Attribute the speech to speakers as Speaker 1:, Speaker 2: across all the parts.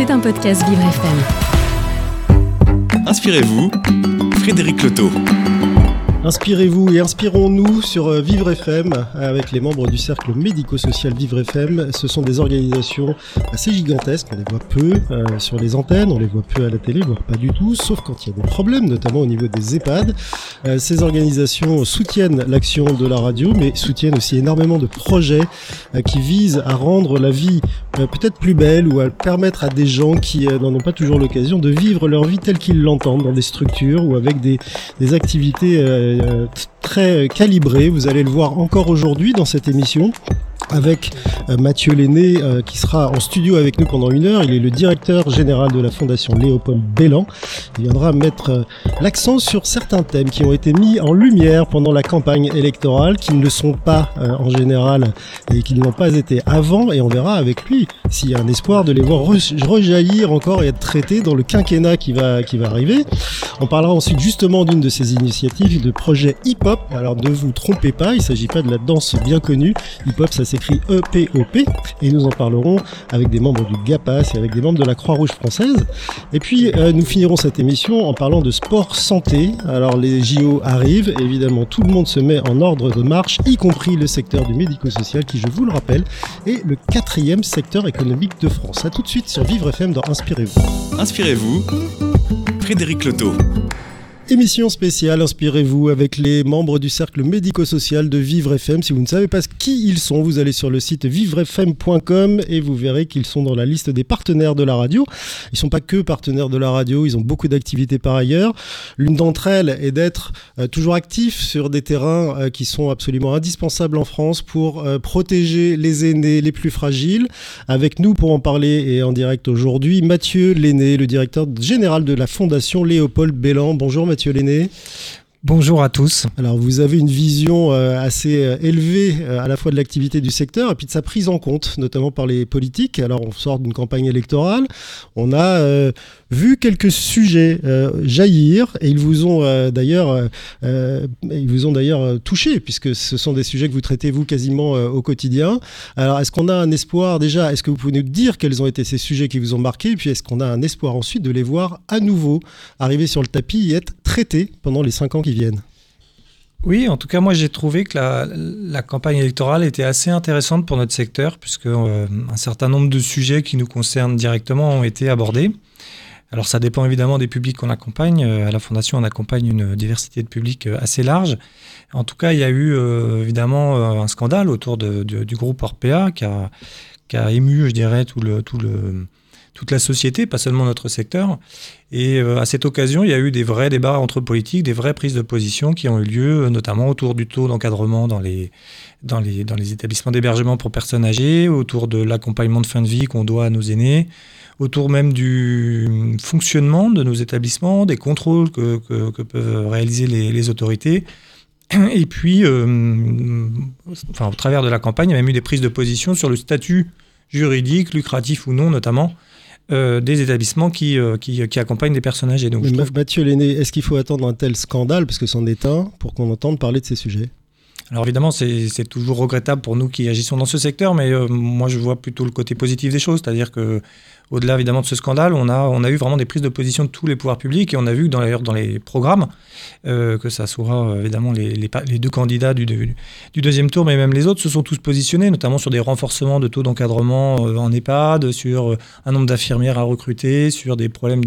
Speaker 1: C'est un podcast Vivre FM.
Speaker 2: Inspirez-vous, Frédéric Loto.
Speaker 3: Inspirez-vous et inspirons-nous sur euh, Vivre FM avec les membres du cercle médico-social Vivre FM. Ce sont des organisations assez gigantesques, on les voit peu euh, sur les antennes, on les voit peu à la télé, voire pas du tout, sauf quand il y a des problèmes, notamment au niveau des EHPAD. Euh, ces organisations soutiennent l'action de la radio, mais soutiennent aussi énormément de projets qui visent à rendre la vie peut-être plus belle ou à permettre à des gens qui n'en ont pas toujours l'occasion de vivre leur vie telle qu'ils l'entendent dans des structures ou avec des, des activités euh, très calibré. Vous allez le voir encore aujourd'hui dans cette émission avec euh, Mathieu Lenné euh, qui sera en studio avec nous pendant une heure. Il est le directeur général de la Fondation Léopold Bellan. Il viendra mettre l'accent sur certains thèmes qui ont été mis en lumière pendant la campagne électorale, qui ne le sont pas en général et qui n'ont pas été avant. Et on verra avec lui s'il y a un espoir de les voir rejaillir encore et être traités dans le quinquennat qui va, qui va arriver. On parlera ensuite justement d'une de ces initiatives de projet hip-hop. Alors ne vous trompez pas, il ne s'agit pas de la danse bien connue. Hip-hop, ça s'écrit EPOP. Et nous en parlerons avec des membres du GAPAS et avec des membres de la Croix-Rouge française. Et puis euh, nous finirons cette émission en parlant de sport santé. Alors les JO arrivent, évidemment tout le monde se met en ordre de marche, y compris le secteur du médico-social qui, je vous le rappelle, est le quatrième secteur économique de France. A tout de suite sur Vivre FM dans Inspirez-vous.
Speaker 2: Inspirez-vous, Frédéric Loto.
Speaker 3: Émission spéciale, inspirez-vous avec les membres du cercle médico-social de Vivre FM. Si vous ne savez pas qui ils sont, vous allez sur le site vivrefm.com et vous verrez qu'ils sont dans la liste des partenaires de la radio. Ils ne sont pas que partenaires de la radio, ils ont beaucoup d'activités par ailleurs. L'une d'entre elles est d'être euh, toujours actifs sur des terrains euh, qui sont absolument indispensables en France pour euh, protéger les aînés les plus fragiles. Avec nous pour en parler et en direct aujourd'hui, Mathieu Lenné, le directeur général de la Fondation Léopold Bellan. Bonjour Mathieu. Mathieu Lenné.
Speaker 4: Bonjour à tous.
Speaker 3: Alors vous avez une vision euh, assez euh, élevée euh, à la fois de l'activité du secteur et puis de sa prise en compte, notamment par les politiques. Alors on sort d'une campagne électorale, on a vu quelques sujets jaillir et ils vous ont d'ailleurs ils vous ont d'ailleurs touché puisque ce sont des sujets que vous traitez vous quasiment au quotidien. Alors est-ce qu'on a un espoir déjà? Est-ce que vous pouvez nous dire quels ont été ces sujets qui vous ont marqué? Et puis est-ce qu'on a un espoir ensuite de les voir à nouveau arriver sur le tapis et être traités pendant les cinq ans qui viennent?
Speaker 4: Oui, en tout cas, moi j'ai trouvé que la, campagne électorale était assez intéressante pour notre secteur, puisque euh, un certain nombre de sujets qui nous concernent directement ont été abordés. Alors ça dépend évidemment des publics qu'on accompagne. Euh, à la Fondation, on accompagne une diversité de publics euh, assez large. En tout cas, il y a eu évidemment un scandale autour du groupe Orpea qui a, ému, je dirais, tout le, tout le, toute la société, pas seulement notre secteur. Et euh, à cette occasion, il y a eu des vrais débats entre politiques, des vraies prises de position qui ont eu lieu, notamment autour du taux d'encadrement dans les, dans, les, dans les établissements d'hébergement pour personnes âgées, autour de l'accompagnement de fin de vie qu'on doit à nos aînés, autour même du fonctionnement de nos établissements, des contrôles que, que, peuvent réaliser les, les, autorités. Et puis, euh, enfin, au travers de la campagne, il y a même eu des prises de position sur le statut juridique, lucratif ou non notamment, euh, des établissements qui, euh, qui, qui, accompagnent des personnes âgées.
Speaker 3: Donc, je trouve... Mathieu Lenné, est-ce qu'il faut attendre un tel scandale, parce que c'en est un, pour qu'on entende parler de ces sujets?
Speaker 4: Alors évidemment, c'est toujours regrettable pour nous qui agissons dans ce secteur, mais euh, moi je vois plutôt le côté positif des choses, c'est-à-dire que au-delà évidemment de ce scandale, on a, on a eu vraiment des prises de position de tous les pouvoirs publics et on a vu dans, dans les programmes, euh, que ça soit euh, évidemment les, les, deux candidats du, du, deuxième tour, mais même les autres se sont tous positionnés, notamment sur des renforcements de taux d'encadrement en EHPAD, sur un nombre d'infirmières à recruter, sur des problèmes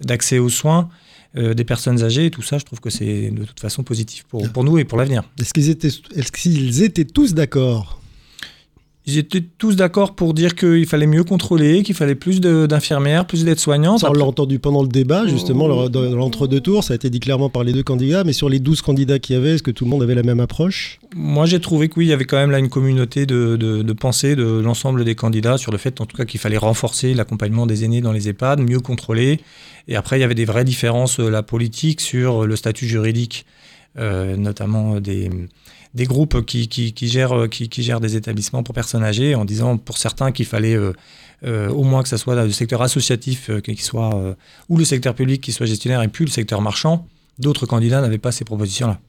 Speaker 4: d'accès aux soins. Euh, des personnes âgées, tout ça, je trouve que c'est de toute façon positif pour, pour nous et pour l'avenir.
Speaker 3: Est-ce qu'ils étaient, est qu'ils étaient tous d'accord?
Speaker 4: Ils étaient tous d'accord pour dire qu'il fallait mieux contrôler, qu'il fallait plus d'infirmières, plus d'aides-soignantes.
Speaker 3: On l'a entendu pendant le débat, justement, oh. dans l'entre-deux tours, ça a été dit clairement par les deux candidats, mais sur les 12 candidats qu'il y avait, est-ce que tout le monde avait la même approche?
Speaker 4: Moi, j'ai trouvé que oui, il y avait quand même là une communauté de, de, pensée de l'ensemble des candidats sur le fait, en tout cas, qu'il fallait renforcer l'accompagnement des aînés dans les EHPAD, mieux contrôler. Et après, il y avait des vraies différences, euh, la politique, sur le statut juridique, euh, notamment des des groupes qui, gèrent, des établissements pour personnes âgées, en disant pour certains qu'il fallait euh, euh, au moins que ce soit le secteur associatif euh, ou le secteur public qui soit gestionnaire et plus le secteur marchand. D'autres candidats n'avaient pas ces propositions-là.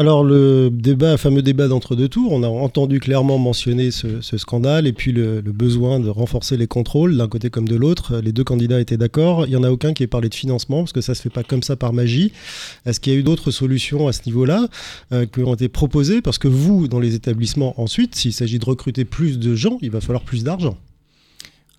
Speaker 3: Alors le débat, fameux débat d'entre-deux tours, on a entendu clairement mentionner ce, scandale et puis le, besoin de renforcer les contrôles d'un côté comme de l'autre. Les deux candidats étaient d'accord. Il n'y en a aucun qui ait parlé de financement parce que ça se fait pas comme ça par magie. Est-ce qu'il y a eu d'autres solutions à ce niveau-là euh, qui ont été proposées? Parce que vous, dans les établissements, ensuite, s'il s'agit de recruter plus de gens, il va falloir plus d'argent.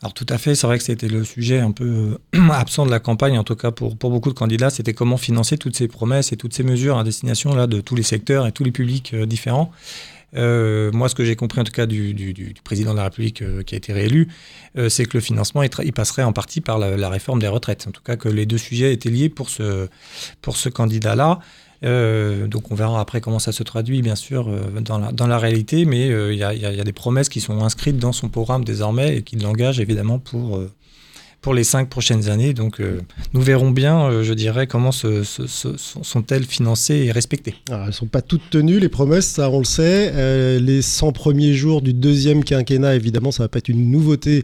Speaker 4: Alors tout à fait, c'est vrai que c'était le sujet un peu euh, absent de la campagne, en tout cas pour, beaucoup de candidats, c'était comment financer toutes ces promesses et toutes ces mesures à destination là, de tous les secteurs et tous les publics euh, différents. Euh, moi, ce que j'ai compris en tout cas du, président de la République qui a été réélu, c'est que le financement il, passerait en partie par la, réforme des retraites. En tout cas, que les deux sujets étaient liés pour ce, pour ce candidat-là. Euh, donc on verra après comment ça se traduit, bien sûr, euh, dans, la, dans, la, réalité, mais euh, il y, y, a des promesses qui sont inscrites dans son programme désormais et qui l'engagent évidemment pour pour les cinq prochaines années. Donc euh, nous verrons bien, euh, je dirais, comment sont-elles financées et respectées.
Speaker 3: elles ne sont pas toutes tenues, les promesses, ça on le sait. Euh, les 100 premiers jours du deuxième quinquennat, évidemment, ça va pas être une nouveauté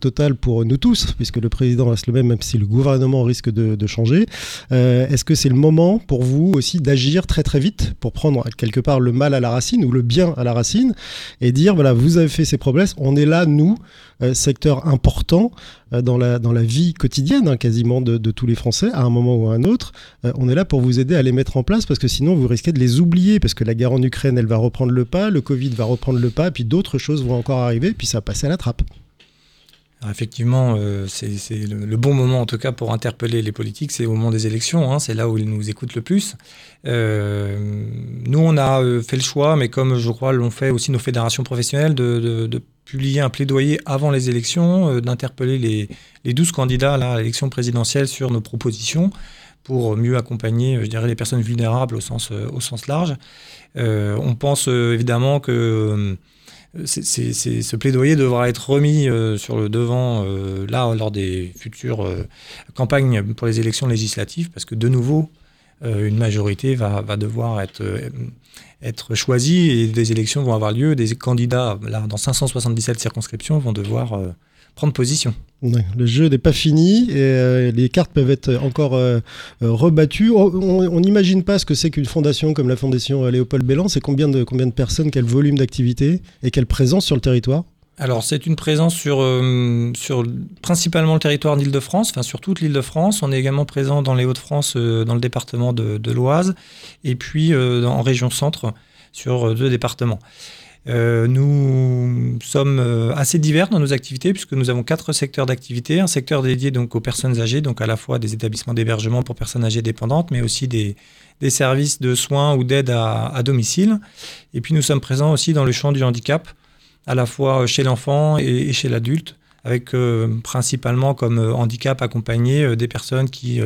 Speaker 3: totale pour nous tous, puisque le président reste le même, même si le gouvernement risque de changer. Est-ce que c'est le moment pour vous aussi d'agir très très vite pour prendre quelque part le mal à la racine ou le bien à la racine et dire, voilà, vous avez fait ces promesses, on est là, nous, secteur important dans la dans la vie quotidienne hein, quasiment de, tous les Français à un moment ou à un autre. Euh, on est là pour vous aider à les mettre en place parce que sinon vous risquez de les oublier parce que la guerre en Ukraine elle va reprendre le pas, le Covid va reprendre le pas, puis d'autres choses vont encore arriver, puis ça va passer à la trappe.
Speaker 4: Effectivement, euh, c'est le, bon moment en tout cas pour interpeller les politiques, c'est au moment des élections, hein, c'est là où ils nous écoutent le plus. Euh, nous, on a fait le choix, mais comme je crois l'ont fait aussi nos fédérations professionnelles, de, publier un plaidoyer avant les élections, euh, d'interpeller les, les 12 candidats à l'élection présidentielle sur nos propositions pour mieux accompagner, je dirais, les personnes vulnérables au sens, euh, au sens large. Euh, on pense évidemment que ce plaidoyer devra être remis sur le devant là lors des futures campagnes pour les élections législatives, parce que de nouveau, une majorité va, va devoir être être choisis et des élections vont avoir lieu. Des candidats, là, dans 577 circonscriptions, vont devoir euh, prendre position.
Speaker 3: le jeu n'est pas fini et euh, les cartes peuvent être encore euh, rebattues. On n'imagine pas ce que c'est qu'une fondation comme la fondation Léopold Bellan. C'est combien de, combien de personnes, quel volume d'activité et quelle présence sur le territoire?
Speaker 4: Alors, c'est une présence sur, euh, sur principalement le territoire d'Île-de-France, enfin sur toute l'Île-de-France. On est également présent dans les Hauts-de-France, euh, dans le département de, l'Oise, et puis euh, en région centre, sur deux départements. Nous sommes assez divers dans nos activités puisque nous avons quatre secteurs d'activité. Un secteur dédié donc aux personnes âgées, donc à la fois des établissements d'hébergement pour personnes âgées dépendantes, mais aussi des, services de soins ou d'aide à, domicile. Et puis nous sommes présents aussi dans le champ du handicap à la fois chez l'enfant et, chez l'adulte, avec euh, principalement comme euh, handicap accompagné euh, des personnes qui,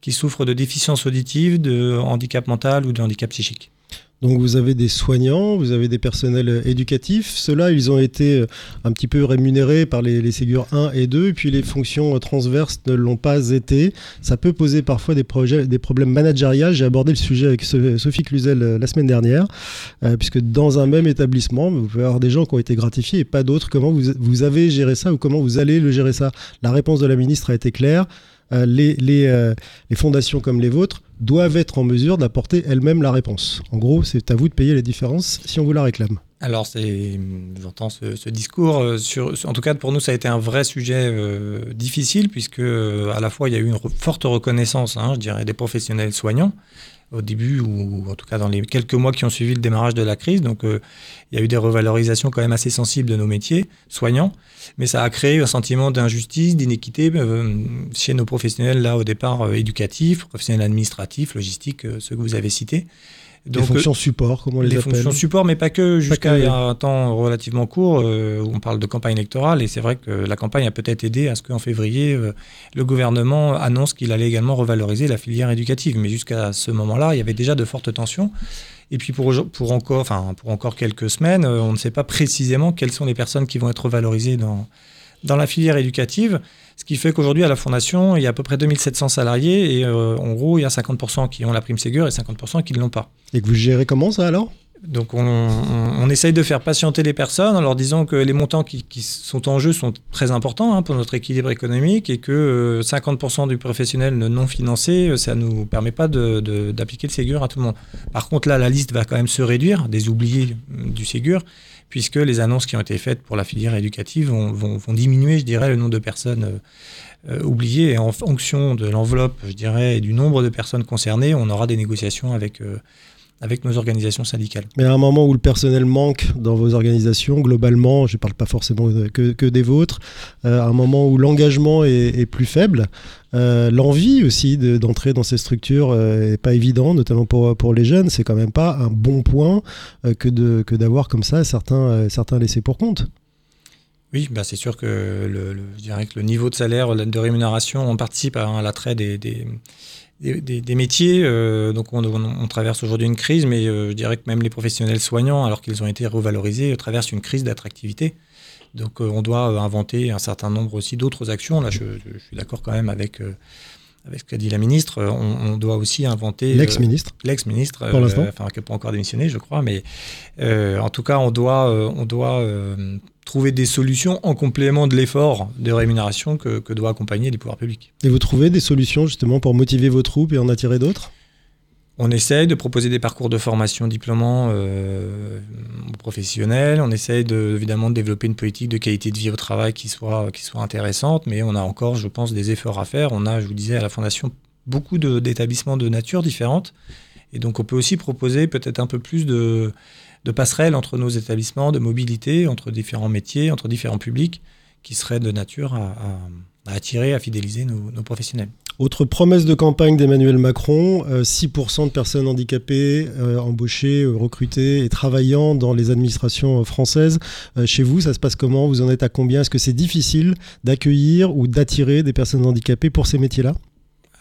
Speaker 4: qui souffrent de déficience auditive, de handicap mental ou de handicap psychique.
Speaker 3: Donc vous avez des soignants, vous avez des personnels euh, éducatifs. Ceux-là, ils ont été euh, un petit peu rémunérés par les, Ségur 1 et 2, et puis les fonctions euh, transverses ne l'ont pas été. Ça peut poser parfois des, problèmes managériaux. J'ai abordé le sujet avec Sophie Cluzel la semaine dernière, puisque dans un même établissement, vous pouvez avoir des gens qui ont été gratifiés et pas d'autres. Comment vous, vous avez géré ça ou comment vous allez le gérer ça? La réponse de la ministre a été claire. Les, les, les fondations comme les vôtres doivent être en mesure d'apporter elles-mêmes la réponse. En gros, c'est à vous de payer les différences si on vous la réclame.
Speaker 4: Alors, j'entends ce, ce, discours. Euh, en tout cas, pour nous, ça a été un vrai sujet euh, difficile, puisque euh, à la fois, il y a eu une forte reconnaissance, hein, je dirais, des professionnels soignants, au début, ou en tout cas dans les quelques mois qui ont suivi le démarrage de la crise. Donc, euh, il y a eu des revalorisations quand même assez sensibles de nos métiers soignants, mais ça a créé un sentiment d'injustice, d'inéquité euh, chez nos professionnels, là, au départ, euh, éducatifs, professionnels administratifs, logistiques, ceux que vous avez cités.
Speaker 3: Donc, les fonctions support, comment on les,
Speaker 4: les
Speaker 3: appelle
Speaker 4: fonctions support, mais pas que, jusqu'à un temps relativement court euh, où on parle de campagne électorale. Et c'est vrai que la campagne a peut-être aidé à ce qu'en février, euh, le gouvernement annonce qu'il allait également revaloriser la filière éducative. Mais jusqu'à ce moment-là, il y avait déjà de fortes tensions. Et puis pour, pour, encore, enfin, pour encore quelques semaines, euh, on ne sait pas précisément quelles sont les personnes qui vont être valorisées dans, dans la filière éducative. Ce qui fait qu'aujourd'hui, à la Fondation, il y a à peu près 2700 salariés et euh, en gros, il y a 50% qui ont la prime Ségur et 50% qui ne l'ont pas.
Speaker 3: Et que vous gérez comment ça alors?
Speaker 4: Donc on, on, essaye de faire patienter les personnes en leur disant que les montants qui, qui sont en jeu sont très importants hein, pour notre équilibre économique et que 50% du professionnel non financé, ça ne nous permet pas d'appliquer le Ségur à tout le monde. Par contre là, la liste va quand même se réduire des oubliés du Ségur puisque les annonces qui ont été faites pour la filière éducative vont, diminuer, je dirais, le nombre de personnes euh, oubliées. Et en fonction de l'enveloppe, je dirais, et du nombre de personnes concernées, on aura des négociations avec, euh, avec nos organisations syndicales.
Speaker 3: Mais à un moment où le personnel manque dans vos organisations, globalement, je ne parle pas forcément que, que des vôtres, euh, à un moment où l'engagement est, est, plus faible, euh, l'envie aussi d'entrer dans ces structures n'est pas évident, notamment pour, pour les jeunes. C'est quand même pas un bon point que d'avoir que comme ça certains, certains laissés pour compte.
Speaker 4: Oui, bah c'est sûr que le, je dirais que le niveau de salaire, de rémunération, on participe à, l'attrait des, des, des, des, métiers. Euh, donc on, on, traverse aujourd'hui une crise, mais euh, je dirais que même les professionnels soignants, alors qu'ils ont été revalorisés, traversent une crise d'attractivité. Donc euh, on doit inventer un certain nombre aussi d'autres actions. Là, je, je, suis d'accord quand même avec avec ce qu'a dit la ministre, on, on doit aussi inventer.
Speaker 3: L'ex-ministre.
Speaker 4: Euh, L'ex-ministre.
Speaker 3: Pour l'instant.
Speaker 4: enfin, qui n'a pas encore démissionné, je crois. Mais euh, en tout cas, on doit, on doit trouver des solutions en complément de l'effort de rémunération que, que doit accompagner les pouvoirs publics.
Speaker 3: Et vous trouvez des solutions justement pour motiver vos troupes et en attirer d'autres?
Speaker 4: On essaye de proposer des parcours de formation diplômants euh, professionnels. On essaye de, évidemment de développer une politique de qualité de vie au travail qui soit, qui soit intéressante, mais on a encore, je pense, des efforts à faire. On a, je vous disais, à la Fondation beaucoup d'établissements de, de, nature différentes. Et donc, on peut aussi proposer peut-être un peu plus de, de passerelles entre nos établissements, de mobilité entre différents métiers, entre différents publics, qui seraient de nature à, attirer, à fidéliser nos, nos, professionnels.
Speaker 3: Autre promesse de campagne d'Emmanuel Macron, euh, 6% de personnes handicapées euh, embauchées, euh, recrutées et travaillant dans les administrations euh, françaises. Euh, chez vous, ça se passe comment? Vous en êtes à combien? Est-ce que c'est difficile d'accueillir ou d'attirer des personnes handicapées pour ces métiers-là?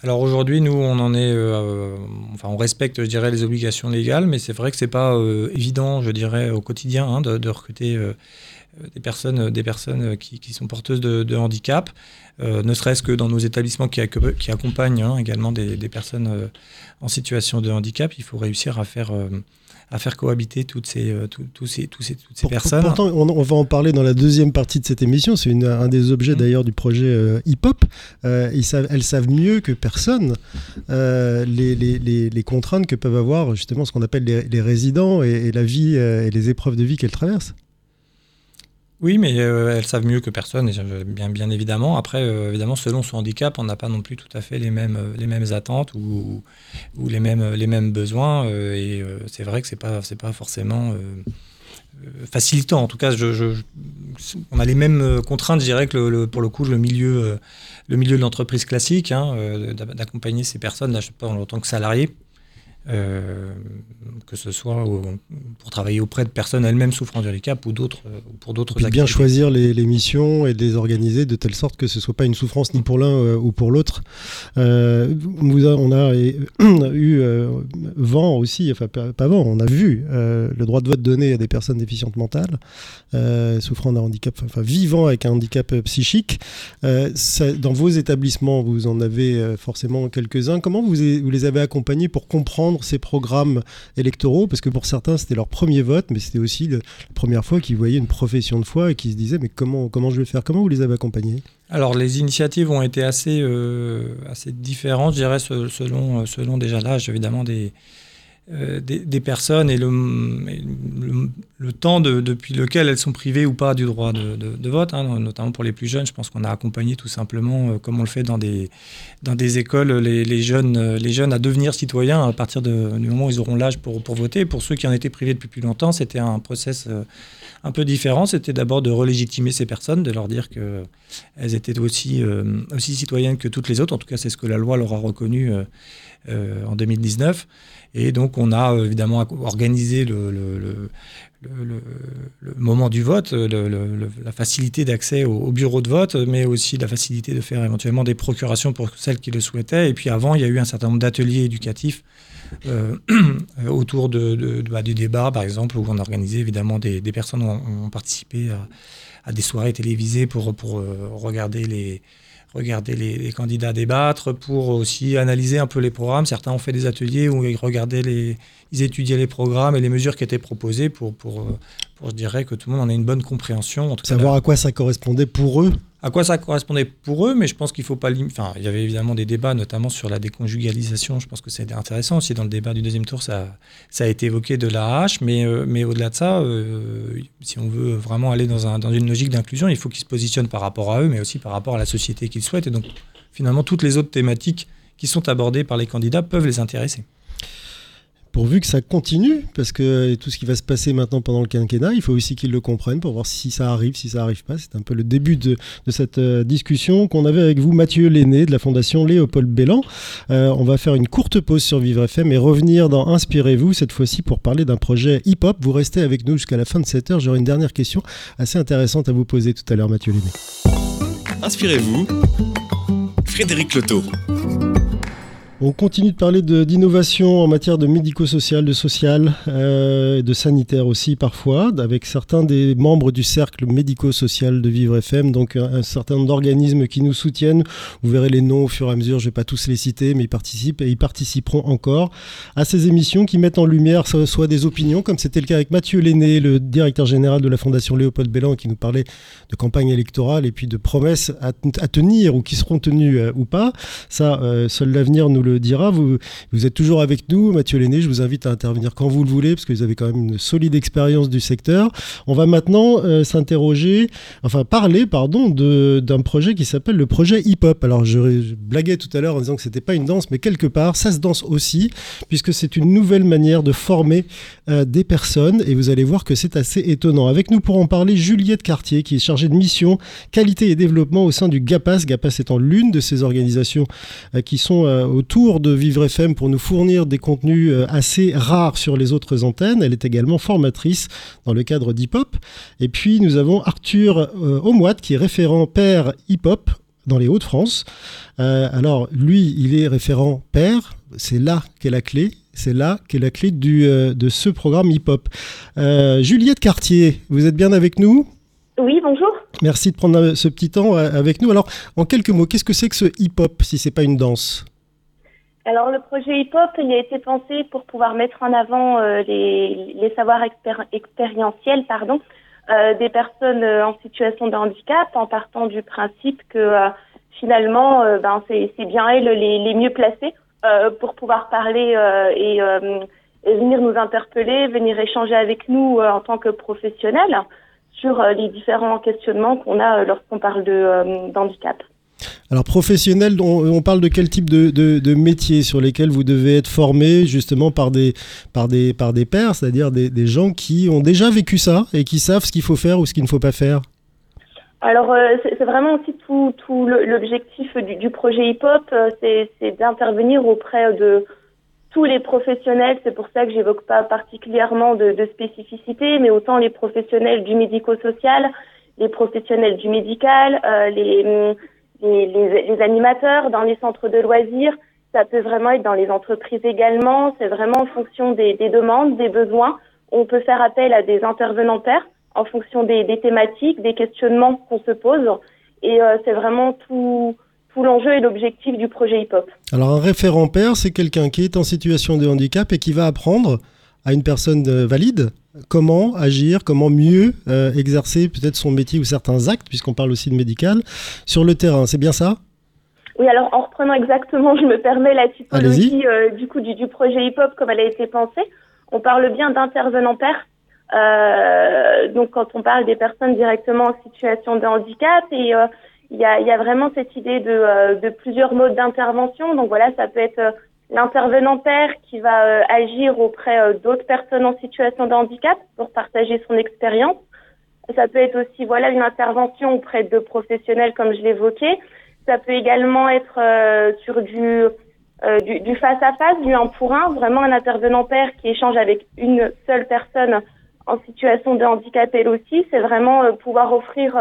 Speaker 4: Alors aujourd'hui, nous, on en est, euh, enfin, on respecte, je dirais, les obligations légales, mais c'est vrai que c'est pas euh, évident, je dirais, au quotidien, hein, de, de, recruter euh, des personnes, des personnes qui, qui sont porteuses de, de handicap, ne serait-ce que dans nos établissements qui, qui accompagnent hein, également des, des personnes en situation de handicap. Il faut réussir à faire à faire cohabiter toutes ces, euh, tout, tout ces, tous ces, toutes ces
Speaker 3: Pour,
Speaker 4: personnes.
Speaker 3: Pourtant, on, on, va en parler dans la deuxième partie de cette émission. C'est un des objets mmh. d'ailleurs du projet euh, hip-hop. Euh, savent, elles savent mieux que personne euh, les, les, les, les, contraintes que peuvent avoir justement ce qu'on appelle les, résidents et, et, la vie et les épreuves de vie qu'elles traversent.
Speaker 4: Oui, mais euh, elles savent mieux que personne, bien, évidemment. Après, euh, évidemment, selon son handicap, on n'a pas non plus tout à fait les mêmes, euh, attentes ou, les, mêmes, besoins. Et c'est vrai que ce n'est pas, pas forcément facilitant. En tout cas, je, on a les mêmes contraintes, je dirais, que pour le coup, le milieu, le milieu de l'entreprise classique, hein, d'accompagner ces personnes, là, je sais pas, en tant que salarié. Euh, que ce soit au, pour travailler auprès de personnes elles-mêmes souffrant du handicap ou d'autres euh, pour d'autres
Speaker 3: activités. bien choisir les, les, missions et les organiser de telle sorte que ce soit pas une souffrance ni pour l'un euh, ou pour l'autre. Euh, on a eu vent aussi, enfin pas, pas vent, on a vu le droit de vote donné à des personnes déficientes mentales souffrant d'un handicap, enfin vivant avec un handicap psychique. Ça, dans vos établissements, vous en avez forcément quelques-uns. Comment vous, vous les avez accompagnés pour comprendre ces programmes électoraux Parce que pour certains, c'était leur premier vote, mais c'était aussi la première fois qu'ils voyaient une profession de foi et qu'ils se disaient mais comment, comment je vais faire? Comment vous les avez accompagnés?
Speaker 4: Alors les initiatives ont été assez, euh, assez différentes, je dirais, selon, selon déjà l'âge évidemment des, des, des, personnes et le, le, temps de, depuis lequel elles sont privées ou pas du droit de, vote, hein, notamment pour les plus jeunes. Je pense qu'on a accompagné tout simplement, euh, comme on le fait dans des, dans des écoles, les, les, jeunes, les jeunes à devenir citoyens à partir du moment où ils auront l'âge pour, pour voter. Pour ceux qui en étaient privés depuis plus longtemps, c'était un process euh, un peu différent. C'était d'abord de relégitimer ces personnes, de leur dire qu'elles étaient aussi, euh, aussi citoyennes que toutes les autres. En tout cas, c'est ce que la loi leur a reconnu euh, euh, en 2019. Et donc, on a évidemment organisé le, moment du vote, la facilité d'accès au, au, bureau de vote, mais aussi la facilité de faire éventuellement des procurations pour celles qui le souhaitaient. Et puis avant, il y a eu un certain nombre d'ateliers éducatifs euh, autour de, bah, du débat, par exemple, où on a organisé évidemment des, personnes ont, ont participé à, des soirées télévisées pour, euh, regarder les regarder les, candidats débattre, pour aussi analyser un peu les programmes. Certains ont fait des ateliers où ils regardaient les, ils étudiaient les programmes et les mesures qui étaient proposées pour, pour, pour je dirais que tout le monde en ait une bonne compréhension. En
Speaker 3: tout Savoir à quoi ça correspondait pour eux
Speaker 4: à quoi ça correspondait pour eux, mais je pense qu'il faut pas. Enfin, il y avait évidemment des débats, notamment sur la déconjugalisation. Je pense que c'était intéressant aussi dans le débat du deuxième tour. Ça, a été évoqué de la hache, mais, euh, au-delà de ça, euh, si on veut vraiment aller dans, dans une logique d'inclusion, il faut qu'ils se positionnent par rapport à eux, mais aussi par rapport à la société qu'ils souhaitent. Et donc, finalement, toutes les autres thématiques qui sont abordées par les candidats peuvent les intéresser
Speaker 3: pourvu que ça continue, parce que tout ce qui va se passer maintenant pendant le quinquennat, il faut aussi qu'ils le comprennent pour voir si ça arrive, si ça arrive pas. C'est un peu le début de, cette euh, discussion qu'on avait avec vous, Mathieu Lenné de la Fondation Léopold Bellan. Euh, on va faire une courte pause sur Vivre FM et revenir dans Inspirez-vous, cette fois-ci pour parler d'un projet hip-hop. Vous restez avec nous jusqu'à la fin de cette heure. J'aurai une dernière question assez intéressante à vous poser tout à l'heure, Mathieu Lenné.
Speaker 2: Inspirez-vous, Frédéric Loto.
Speaker 3: On continue de parler d'innovation en matière de médico-social, de social, euh, de sanitaire aussi parfois, avec certains des membres du cercle médico-social de Vivre FM, donc un, certain nombre d'organismes qui nous soutiennent. Vous verrez les noms au fur et à mesure, je ne vais pas tous les citer, mais ils participent et ils participeront encore à ces émissions qui mettent en lumière soit des opinions, comme c'était le cas avec Mathieu Lenné, le directeur général de la Fondation Léopold Bellan, qui nous parlait de campagne électorale et puis de promesses à, tenir ou qui seront tenues euh, ou pas. Ça, euh, seul l'avenir nous le dira. Vous, vous êtes toujours avec nous, Mathieu Lenné. Je vous invite à intervenir quand vous le voulez, parce que vous avez quand même une solide expérience du secteur. On va maintenant euh, s'interroger, enfin parler, pardon, d'un projet qui s'appelle le projet Hip Hop. Alors je, blaguais tout à l'heure en disant que c'était pas une danse, mais quelque part, ça se danse aussi, puisque c'est une nouvelle manière de former euh, des personnes, et vous allez voir que c'est assez étonnant. Avec nous pour en parler, Juliette Cartier, qui est chargée de mission qualité et développement au sein du GAPAS. GAPAS étant l'une de ces organisations euh, qui sont autour de Vivre FM pour nous fournir des contenus euh, assez rares sur les autres antennes. Elle est également formatrice dans le cadre d'hip-hop. Et puis nous avons Arthur euh, qui est référent père hip-hop dans les Hauts-de-France. Euh, alors lui, il est référent père, c'est là qu'est la clé. C'est là qu'est la clé du, euh, de ce programme hip-hop. Juliette Cartier, vous êtes bien avec nous?
Speaker 1: Oui, bonjour.
Speaker 3: Merci de prendre ce petit temps avec nous. Alors, en quelques mots, qu'est-ce que c'est que ce hip-hop si c'est pas une danse?
Speaker 1: Alors le projet hip-hop, il a été pensé pour pouvoir mettre en avant euh, les, les, savoirs expérientiels pardon, euh, des personnes euh, en situation de handicap en partant du principe que finalement ben, c'est bien elles les, les mieux placées pour pouvoir parler et, et, venir nous interpeller, venir échanger avec nous en tant que professionnels sur les différents questionnements qu'on a lorsqu'on parle de handicap.
Speaker 3: Alors professionnel, on, parle de quel type de, de, métiers sur lesquels vous devez être formé justement par des, par des, par des pairs, c'est-à-dire des, gens qui ont déjà vécu ça et qui savent ce qu'il faut faire ou ce qu'il ne faut pas faire?
Speaker 1: Alors euh, c'est vraiment aussi tout, tout l'objectif du, projet hip-hop, euh, c'est d'intervenir auprès de tous les professionnels. C'est pour ça que j'évoque pas particulièrement de, de spécificité, mais autant les professionnels du médico-social, les professionnels du médical, euh, les les, animateurs dans les centres de loisirs. Ça peut vraiment être dans les entreprises également. C'est vraiment en fonction des, des, demandes, des besoins. On peut faire appel à des intervenants pairs en fonction des, thématiques, des questionnements qu'on se pose. Et euh, c'est vraiment tout, l'enjeu et l'objectif du projet hip-hop.
Speaker 3: Alors un référent père, c'est quelqu'un qui est en situation de handicap et qui va apprendre à une personne euh, valide comment agir, comment mieux euh, exercer peut-être son métier ou certains actes, puisqu'on parle aussi de médical, sur le terrain. C'est bien ça?
Speaker 1: Oui, alors en reprenant exactement, je me permets la typologie euh, du coup du, projet hip-hop comme elle a été pensée. On parle bien d'intervenants pairs. Euh, donc quand on parle des personnes directement en situation de handicap et il y a, vraiment cette idée de, de plusieurs modes d'intervention. Donc voilà, ça peut être l'intervenant père qui va euh, agir auprès euh, d'autres personnes en situation de handicap pour partager son expérience. Ça peut être aussi voilà une intervention auprès de professionnels comme je l'évoquais. Ça peut également être euh, sur du, face à face, du un pour un, vraiment un intervenant père qui échange avec une seule personne en situation de handicap elle aussi. C'est vraiment pouvoir offrir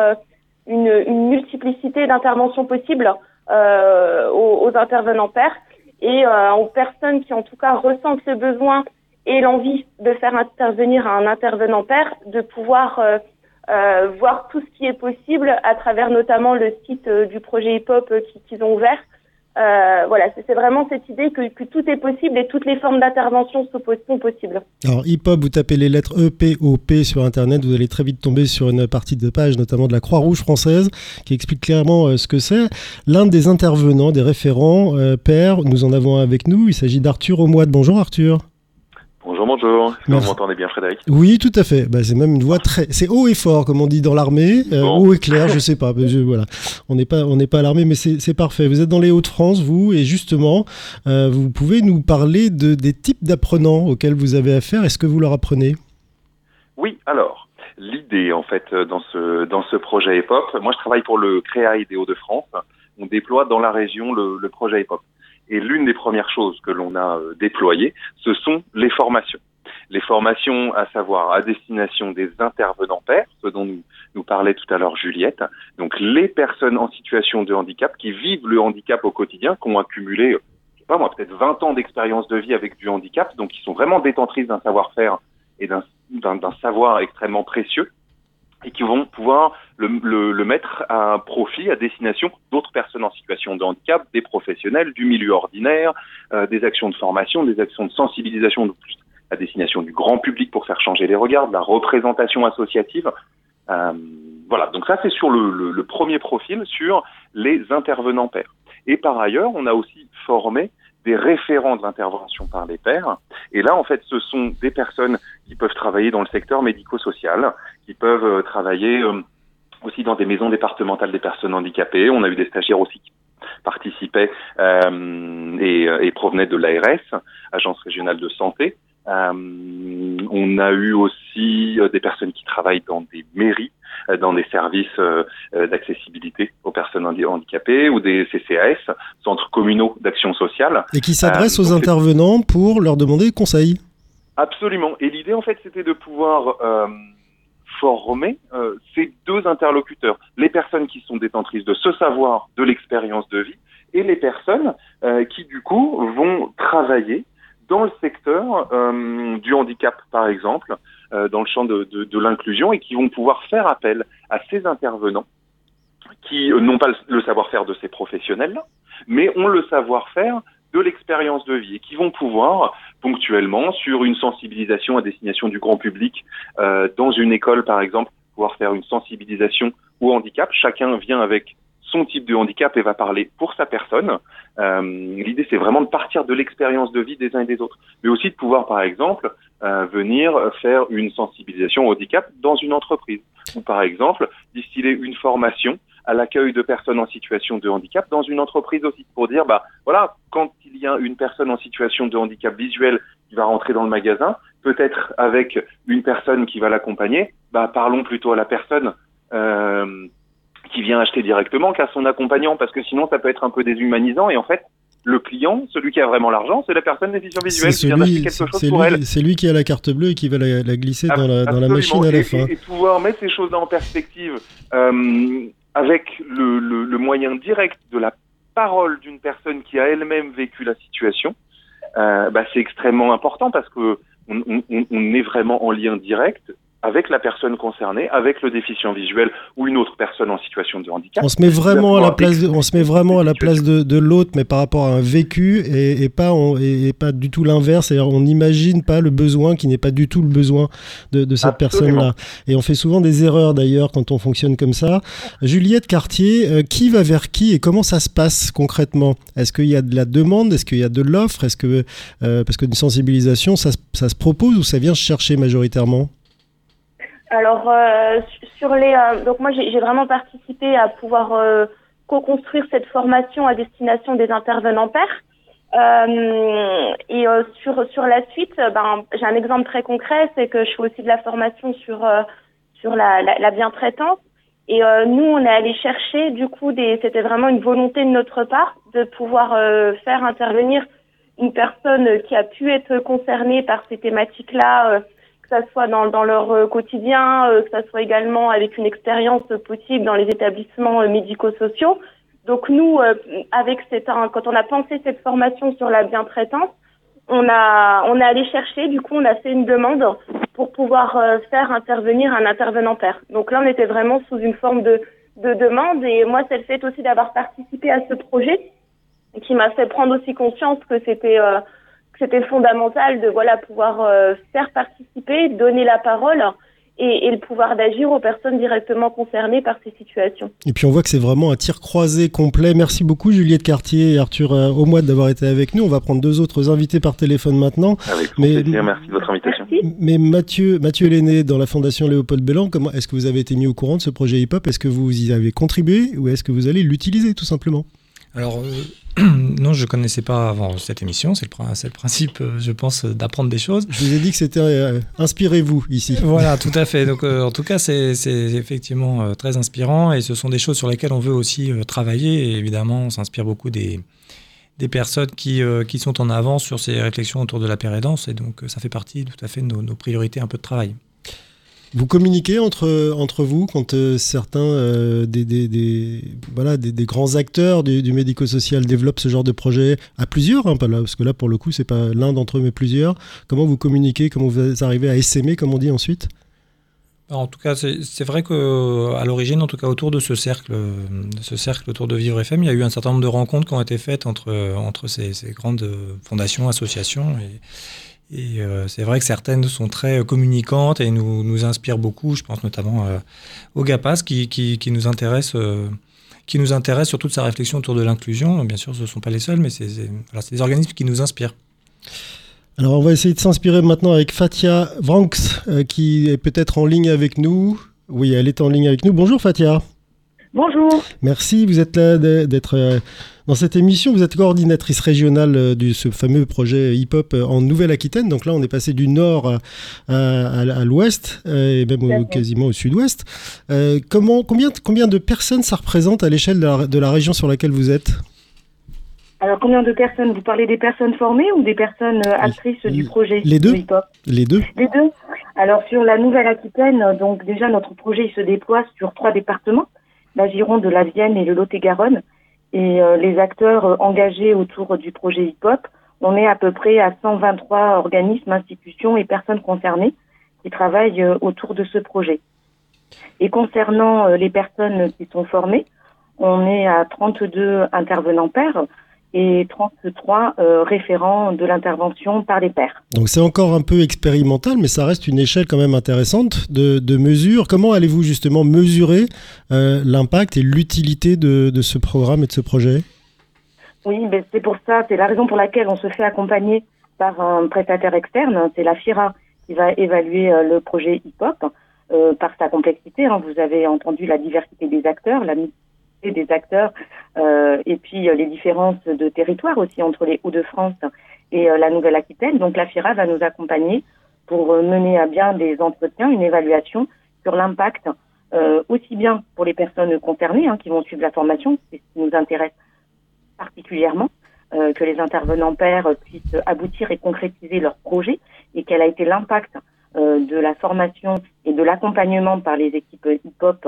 Speaker 1: une, une, multiplicité d'interventions possibles aux, aux intervenants pairs et euh, aux personnes qui en tout cas ressentent ce besoin et l'envie de faire intervenir un intervenant père, de pouvoir euh, voir tout ce qui est possible à travers notamment le site du projet hip-hop qu'ils ont ouvert. Euh, voilà, c'est vraiment cette idée que, tout est possible et toutes les formes d'intervention sont, possibles.
Speaker 3: Alors, hip-hop, vous tapez les lettres E, P, O, P sur Internet, vous allez très vite tomber sur une partie de page, notamment de la Croix-Rouge française, qui explique clairement euh, ce que c'est. L'un des intervenants, des référents, euh, père, nous en avons avec nous, il s'agit d'Arthur Aumoide. Bonjour Arthur.
Speaker 5: Bonjour, bonjour. Vous m'entendez bien, Frédéric?
Speaker 3: Oui, tout à fait. Bah, c'est même une voix très. C'est haut et fort, comme on dit dans l'armée. Euh, haut et clair, je sais pas. voilà. On n'est pas, on n'est pas à l'armée, mais c'est parfait. Vous êtes dans les Hauts-de-France, vous, et justement, euh, vous pouvez nous parler de, des types d'apprenants auxquels vous avez affaire. Est-ce que vous leur apprenez?
Speaker 5: Oui, alors. L'idée, en fait, dans ce, dans ce projet EPOP, moi je travaille pour le CREA des Hauts-de-France. On déploie dans la région le, le projet EPOP. Et l'une des premières choses que l'on a euh, déployées, ce sont les formations. Les formations, à savoir à destination des intervenants pairs, ce dont nous, parlait tout à l'heure Juliette. Donc les personnes en situation de handicap qui vivent le handicap au quotidien, qui ont accumulé, je sais pas moi, peut-être 20 ans d'expérience de vie avec du handicap, donc qui sont vraiment détentrices d'un savoir-faire et d'un savoir extrêmement précieux et qui vont pouvoir le, le, le, mettre à profit, à destination d'autres personnes en situation de handicap, des professionnels, du milieu ordinaire, euh, des actions de formation, des actions de sensibilisation à destination du grand public pour faire changer les regards, de la représentation associative. Euh, voilà, donc ça c'est sur le, le, premier profil, sur les intervenants pairs. Et par ailleurs, on a aussi formé des référents de l'intervention par les pairs. Et là, en fait, ce sont des personnes qui peuvent travailler dans le secteur médico-social, qui peuvent euh, travailler euh, aussi dans des maisons départementales des personnes handicapées. On a eu des stagiaires aussi qui participaient euh, et, et, provenaient de l'ARS, Agence régionale de santé. On a eu aussi des personnes qui travaillent dans des mairies euh, dans des services euh, euh, d'accessibilité aux personnes handicapées ou des CCAS, centres communaux d'action sociale.
Speaker 3: Et qui s'adressent aux intervenants pour leur demander conseil.
Speaker 5: Absolument. Et l'idée, en fait, c'était de pouvoir former ces deux interlocuteurs, les personnes qui sont détentrices de ce savoir, de l'expérience de vie, et les personnes qui, du coup, vont travailler dans le secteur du handicap, par exemple, euh, dans le champ de, de, l'inclusion et qui vont pouvoir faire appel à ces intervenants qui n'ont pas le savoir-faire de ces professionnels, mais ont le savoir-faire de l'expérience de vie et qui vont pouvoir ponctuellement, sur une sensibilisation à destination du grand public, euh, dans une école par exemple, pouvoir faire une sensibilisation au handicap. Chacun vient avec son type de handicap et va parler pour sa personne. Euh, L'idée, c'est vraiment de partir de l'expérience de vie des uns et des autres, mais aussi de pouvoir, par exemple, euh, venir faire une sensibilisation au handicap dans une entreprise, ou par exemple, distiller une formation à l'accueil de personnes en situation de handicap dans une entreprise aussi, pour dire, bah voilà, quand il y a une personne en situation de handicap visuel qui va rentrer dans le magasin, peut-être avec une personne qui va l'accompagner, bah parlons plutôt à la personne. Euh, qui vient acheter directement qu'à son accompagnant, parce que sinon ça peut être un peu déshumanisant et en fait le client, celui qui a vraiment l'argent, c'est la personne déficiente visuelle qui vient d'acheter quelque chose pour
Speaker 3: elle. C'est lui qui a la carte bleue et qui va la, glisser dans la, dans la, machine à la fin.
Speaker 5: Et, pouvoir mettre ces choses en perspective euh, avec le, le, le, moyen direct de la parole d'une personne qui a elle-même vécu la situation, euh, bah, c'est extrêmement important parce que on, on, on est vraiment en lien direct avec la personne concernée, avec le déficient visuel ou une autre personne en situation de handicap.
Speaker 3: On se met vraiment à la place, de, on se met vraiment à la place de, de l'autre, mais par rapport à un vécu et, et pas, et, pas du tout l'inverse. On n'imagine pas le besoin qui n'est pas du tout le besoin de, de cette personne-là. Et on fait souvent des erreurs d'ailleurs quand on fonctionne comme ça. Juliette Cartier, euh, qui va vers qui et comment ça se passe concrètement? Est-ce qu'il y a de la demande? Est-ce qu'il y a de l'offre? Est-ce que euh, parce qu'une sensibilisation, ça, ça se propose ou ça vient chercher majoritairement?
Speaker 1: Alors euh, sur les euh, donc moi j'ai vraiment participé à pouvoir euh, co-construire cette formation à destination des intervenants pairs. et sur sur la suite, ben j'ai un exemple très concret, c'est que je fais aussi de la formation sur sur la, la, la bientraitance. Et nous, on est allé chercher, du coup, c'était vraiment une volonté de notre part de pouvoir faire intervenir une personne qui a pu être concernée par ces thématiques-là que ce soit dans, leur euh, quotidien, euh, que ce soit également avec une expérience possible dans les établissements euh, médico-sociaux. Donc nous, avec cette, quand on a pensé cette formation sur la bientraitance, on a on est allé chercher, du coup on a fait une demande pour pouvoir faire intervenir un intervenant père. Donc là on était vraiment sous une forme de, de demande et moi c'est le fait aussi d'avoir participé à ce projet qui m'a fait prendre aussi conscience que c'était c'était fondamental de voilà pouvoir euh, faire participer, donner la parole et, le pouvoir d'agir aux personnes directement concernées par ces situations.
Speaker 3: Et puis on voit que c'est vraiment un tir croisé complet. Merci beaucoup Juliette Cartier et Arthur euh, Aumois d'avoir été avec nous. On va prendre deux autres invités par téléphone maintenant.
Speaker 5: Avec mais, plaisir, merci de votre invitation.
Speaker 3: Mais Mathieu, Mathieu Lenné, dans la Fondation Léopold Bellan, comment est-ce que vous avez été mis au courant de ce projet hip-hop? Est-ce que vous y avez contribué ou est-ce que vous allez l'utiliser tout simplement?
Speaker 4: Alors, euh, non, je ne connaissais pas avant cette émission. C'est le, principe, euh, je pense, d'apprendre des choses.
Speaker 3: Je vous ai dit que c'était euh, inspirez-vous ici.
Speaker 4: Voilà, tout à fait. Donc, euh, en tout cas, c'est effectivement très inspirant et ce sont des choses sur lesquelles on veut aussi travailler. Et évidemment, on s'inspire beaucoup des, des personnes qui, qui sont en avance sur ces réflexions autour de la pérédance. Et donc, ça fait partie tout à fait de nos, nos priorités un peu de travail.
Speaker 3: Vous communiquez entre, entre vous quand euh, certains euh, des, des, voilà, des, grands acteurs du, médico-social développent ce genre de projet à plusieurs, hein, parce que là pour le coup c'est pas l'un d'entre eux mais plusieurs. Comment vous communiquez, comment vous arrivez à essaimer, comme on dit ensuite?
Speaker 4: En tout cas, c'est vrai que à l'origine, en tout cas autour de ce cercle, de ce cercle autour de Vivre FM, il y a eu un certain nombre de rencontres qui ont été faites entre, entre ces, grandes fondations, associations. Et euh, c'est vrai que certaines sont très communicantes et nous, inspirent beaucoup. Je pense notamment euh, au GAPAS qui nous intéresse. Euh, qui nous intéresse sur toute sa réflexion autour de l'inclusion. Bien sûr, ce ne sont pas les seuls, mais c'est voilà, des organismes qui nous inspirent.
Speaker 3: Alors, on va essayer de s'inspirer maintenant avec Fatia Vranks, qui est peut-être en ligne avec nous. Oui, elle est en ligne avec nous. Bonjour Fatia.
Speaker 6: Bonjour.
Speaker 3: Merci, vous êtes là d'être euh, dans cette émission. Vous êtes coordinatrice régionale euh, de ce fameux projet hip-hop euh, en Nouvelle-Aquitaine. Donc là, on est passé du nord à, l'ouest et même quasiment au sud-ouest. comment, combien, combien de personnes ça représente à l'échelle de, la, région sur laquelle vous êtes?
Speaker 6: Alors, combien de personnes? Vous parlez des personnes formées ou des personnes actrices du projet
Speaker 3: Les deux. les deux.
Speaker 6: Les deux. Alors, sur la Nouvelle-Aquitaine, donc déjà notre projet se déploie sur trois départements la Gironde, la Vienne et le Lot-et-Garonne. Et euh, les acteurs euh, engagés autour du projet hip-hop, on est à peu près à 123 organismes, institutions et personnes concernées qui travaillent euh, autour de ce projet. Et concernant les personnes qui sont formées, on est à 32 intervenants pairs et 33 euh, référents de l'intervention par les pairs.
Speaker 3: Donc c'est encore un peu expérimental, mais ça reste une échelle quand même intéressante de, de mesure. Comment allez-vous justement mesurer euh, l'impact et l'utilité de, de, ce programme et de ce projet?
Speaker 6: Oui, ben c'est pour ça, c'est la raison pour laquelle on se fait accompagner par un prestataire externe, c'est la FIRA qui va évaluer euh, le projet hip-hop euh, par sa complexité. Hein. Vous avez entendu la diversité des acteurs, la des acteurs euh, et puis euh, les différences de territoire aussi entre les Hauts-de-France et euh, la Nouvelle-Aquitaine. Donc la FIRA va nous accompagner pour mener à bien des entretiens, une évaluation sur l'impact aussi bien pour les personnes concernées hein, qui vont suivre la formation, c'est ce qui nous intéresse particulièrement, que les intervenants pairs puissent aboutir et concrétiser leur projet et quel a été l'impact de la formation et de l'accompagnement par les équipes hip-hop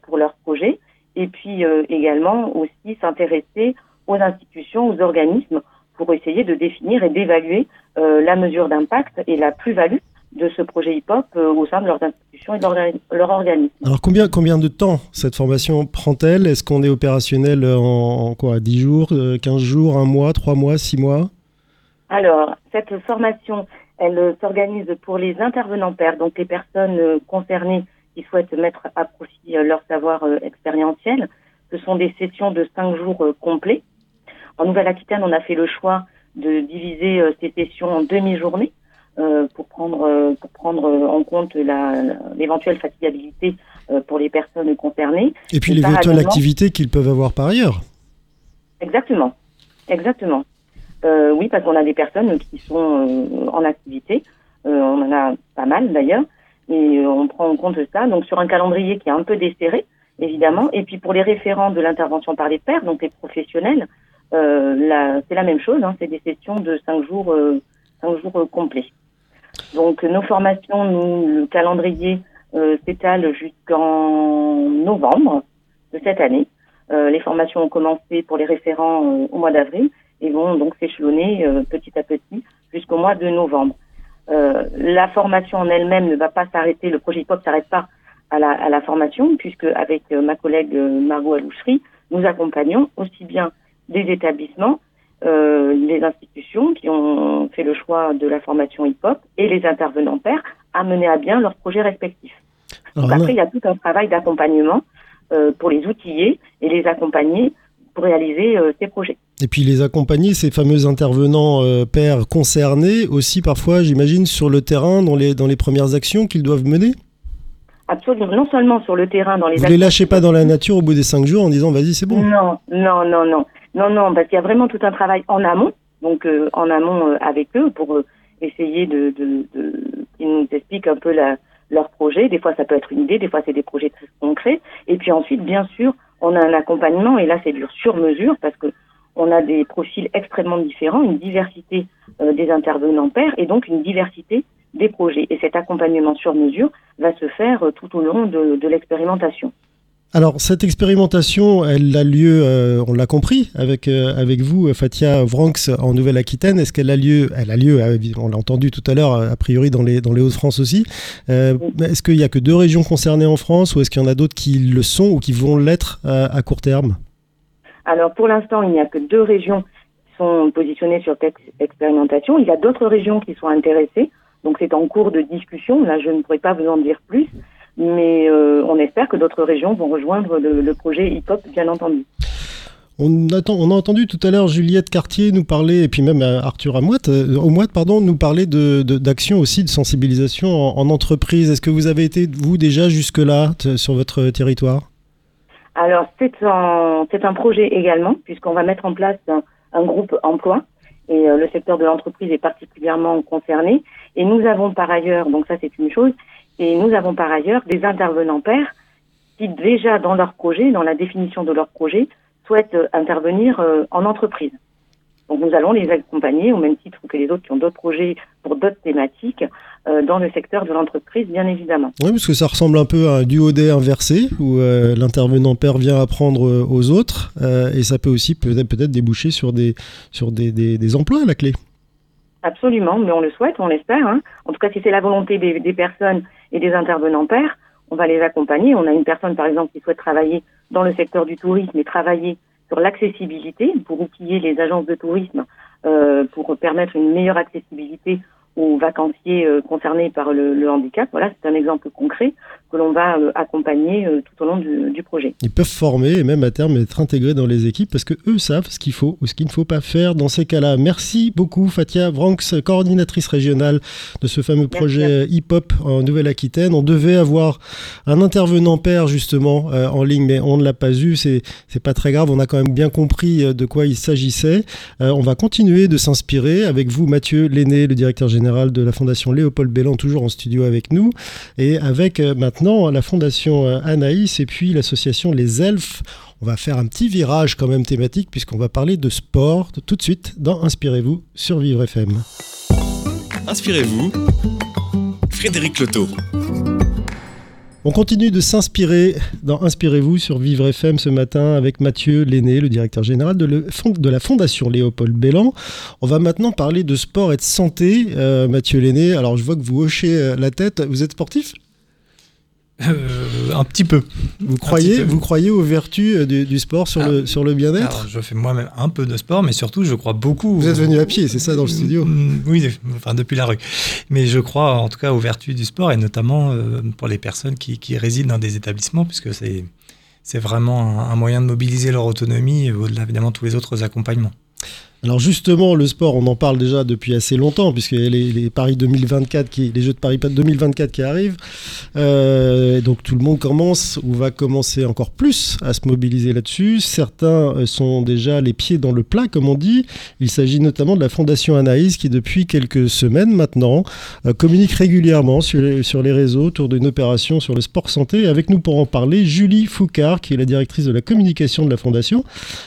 Speaker 6: pour leur projet et puis euh, également aussi s'intéresser aux institutions, aux organismes pour essayer de définir et d'évaluer euh, la mesure d'impact et la plus-value de ce projet hip-hop euh, au sein de leurs institutions et de leur organisme.
Speaker 3: Alors combien, combien de temps cette formation prend-elle? Est-ce qu'on est opérationnel en, quoi? 10 jours, 15 jours, 1 mois, 3 mois, 6 mois?
Speaker 6: Alors cette formation, elle s'organise pour les intervenants pairs, donc les personnes concernées qui souhaitent mettre à profit euh, leur savoir euh, expérientiel. Ce sont des sessions de cinq jours euh, complets. En Nouvelle-Aquitaine, on a fait le choix de diviser ces sessions en demi-journées pour prendre pour prendre en compte l'éventuelle fatigabilité pour les personnes concernées.
Speaker 3: Et puis l'éventuelle activité qu'ils peuvent avoir par ailleurs.
Speaker 6: Exactement, exactement. oui, parce qu'on a des personnes qui sont en activité. on en a pas mal d'ailleurs et euh, on prend en compte ça. Donc sur un calendrier qui est un peu desserré, évidemment. Et puis pour les référents de l'intervention par les pairs, donc les professionnels, euh, c'est la même chose. Hein, c'est des sessions de cinq jours, euh, cinq jours euh, complets. Donc nos formations, nous, le calendrier s'étale jusqu'en novembre de cette année. les formations ont commencé pour les référents au mois d'avril et vont donc s'échelonner petit à petit jusqu'au mois de novembre. La formation en elle-même ne va pas s'arrêter, le projet HIPOP s'arrête pas à la, à la, formation, puisque avec ma collègue Margot Aloucherie, nous accompagnons aussi bien des établissements, euh, les institutions qui ont fait le choix de la formation hip-hop et les intervenants pairs à mener à bien leurs projets respectifs. après, il y a tout un travail d'accompagnement euh, pour les outiller et les accompagner pour réaliser euh, ces projets.
Speaker 3: Et puis les accompagner, ces fameux intervenants euh, pairs concernés, aussi parfois, j'imagine, sur le terrain, dans les, dans les premières actions qu'ils doivent mener
Speaker 6: Absolument, non seulement sur le terrain, dans les...
Speaker 3: Vous ne les lâchez pas dans la nature au bout des cinq jours en disant vas-y c'est bon
Speaker 6: Non, non, non, non. Non, non, parce qu'il y a vraiment tout un travail en amont, donc euh, en amont euh, avec eux pour euh, essayer de, de, de qu'ils nous expliquent un peu la, leur projet. Des fois ça peut être une idée, des fois c'est des projets très concrets. Et puis ensuite, bien sûr, on a un accompagnement et là c'est dur sur mesure parce que on a des profils extrêmement différents, une diversité des intervenants pairs et donc une diversité des projets. Et cet accompagnement sur mesure va se faire euh, tout au long de, de l'expérimentation.
Speaker 3: Alors cette expérimentation, elle a lieu, euh, on l'a compris, avec euh, avec vous, Fatia Vranx en Nouvelle-Aquitaine. Est-ce qu'elle a lieu Elle a lieu, on l'a entendu tout à l'heure, a priori dans les dans les Hauts-de-France aussi. Est-ce qu'il y a que deux régions concernées en France, ou est-ce qu'il y en a d'autres qui le sont ou qui vont l'être à, court terme?
Speaker 6: Alors pour l'instant, il n'y a que deux régions qui sont positionnées sur cette expérimentation. Il y a d'autres régions qui sont intéressées. Donc c'est en cours de discussion. Là, je ne pourrais pas vous en dire plus, mais euh, on espère que d'autres régions vont rejoindre le, projet hip-hop, bien entendu.
Speaker 3: On, attend, on, a entendu tout à l'heure Juliette Cartier nous parler, et puis même euh, Arthur Amoite, euh, pardon, nous parler d'actions de, aussi de sensibilisation en, entreprise. Est-ce que vous avez été, vous, déjà jusque-là sur votre territoire?
Speaker 6: Alors, c'est un, un projet également, puisqu'on va mettre en place un, groupe emploi, et le secteur de l'entreprise est particulièrement concerné. Et nous avons par ailleurs, donc ça c'est une chose, et nous avons par ailleurs des intervenants pairs qui déjà dans leur projet, dans la définition de leur projet, souhaitent euh, intervenir euh, en entreprise. Donc nous allons les accompagner au même titre que les autres qui ont d'autres projets pour d'autres thématiques euh, dans le secteur de l'entreprise, bien évidemment.
Speaker 3: Oui, parce que ça ressemble un peu à un duodé inversé où l'intervenant père vient apprendre aux autres et ça peut aussi peut-être peut déboucher sur des sur des, des, des emplois à la clé.
Speaker 6: Absolument, mais on le souhaite, on l'espère. Hein. En tout cas, si c'est la volonté des, des, personnes et des intervenants pairs, on va les accompagner. On a une personne, par exemple, qui souhaite travailler dans le secteur du tourisme et travailler sur l'accessibilité pour outiller les agences de tourisme euh, pour permettre une meilleure accessibilité aux vacanciers euh, concernés par le, handicap. Voilà, c'est un exemple concret que l'on va euh, accompagner euh, tout au long du, projet.
Speaker 3: Ils peuvent former et même à terme être intégrés dans les équipes parce que eux savent ce qu'il faut ou ce qu'il ne faut pas faire dans ces cas-là. Merci beaucoup Fatia Vranx, coordinatrice régionale de ce fameux projet hip-hop en Nouvelle-Aquitaine. On devait avoir un intervenant père justement en ligne, mais on ne l'a pas eu. C'est c'est pas très grave. On a quand même bien compris de quoi il s'agissait. on va continuer de s'inspirer avec vous, Mathieu Lenné, le directeur général de la Fondation Léopold Bellan, toujours en studio avec nous, et avec euh, maintenant la Fondation euh, Anaïs et puis l'association Les Elfes. On va faire un petit virage quand même thématique puisqu'on va parler de sport tout de suite dans Inspirez-vous sur Vivre FM.
Speaker 2: Inspirez-vous, Frédéric Loto.
Speaker 3: On continue de s'inspirer dans Inspirez-vous sur Vivre FM ce matin avec Mathieu Lenné, le directeur général de, la Fondation Léopold Bellan. On va maintenant parler de sport et de santé. Euh, Mathieu Lenné, alors je vois que vous hochez euh, la tête. Vous êtes sportif?
Speaker 4: Euh, un petit peu.
Speaker 3: Vous croyez, vous croyez aux vertus euh, du, sport sur, le, ah, sur le bien-être
Speaker 4: Je fais moi-même un peu de sport, mais surtout, je crois beaucoup.
Speaker 3: Vous êtes venu à pied, c'est ça, dans le studio
Speaker 4: mm, Oui, enfin, depuis la rue. Mais je crois en tout cas aux vertus du sport, et notamment euh, pour les personnes qui, qui, résident dans des établissements, puisque c'est, c'est vraiment un, un, moyen de mobiliser leur autonomie, au-delà évidemment tous les autres accompagnements.
Speaker 3: Alors justement, le sport, on en parle déjà depuis assez longtemps, puisque les, les Paris 2024, qui, les Jeux de Paris 2024 qui arrivent, euh, donc tout le monde commence ou va commencer encore plus à se mobiliser là-dessus. Certains euh, sont déjà les pieds dans le plat, comme on dit. Il s'agit notamment de la Fondation Anaïs, qui depuis quelques semaines maintenant euh, communique régulièrement sur les, sur les réseaux autour d'une opération sur le sport santé. Avec nous pour en parler, Julie Foucard, qui est la directrice de la communication de la Fondation,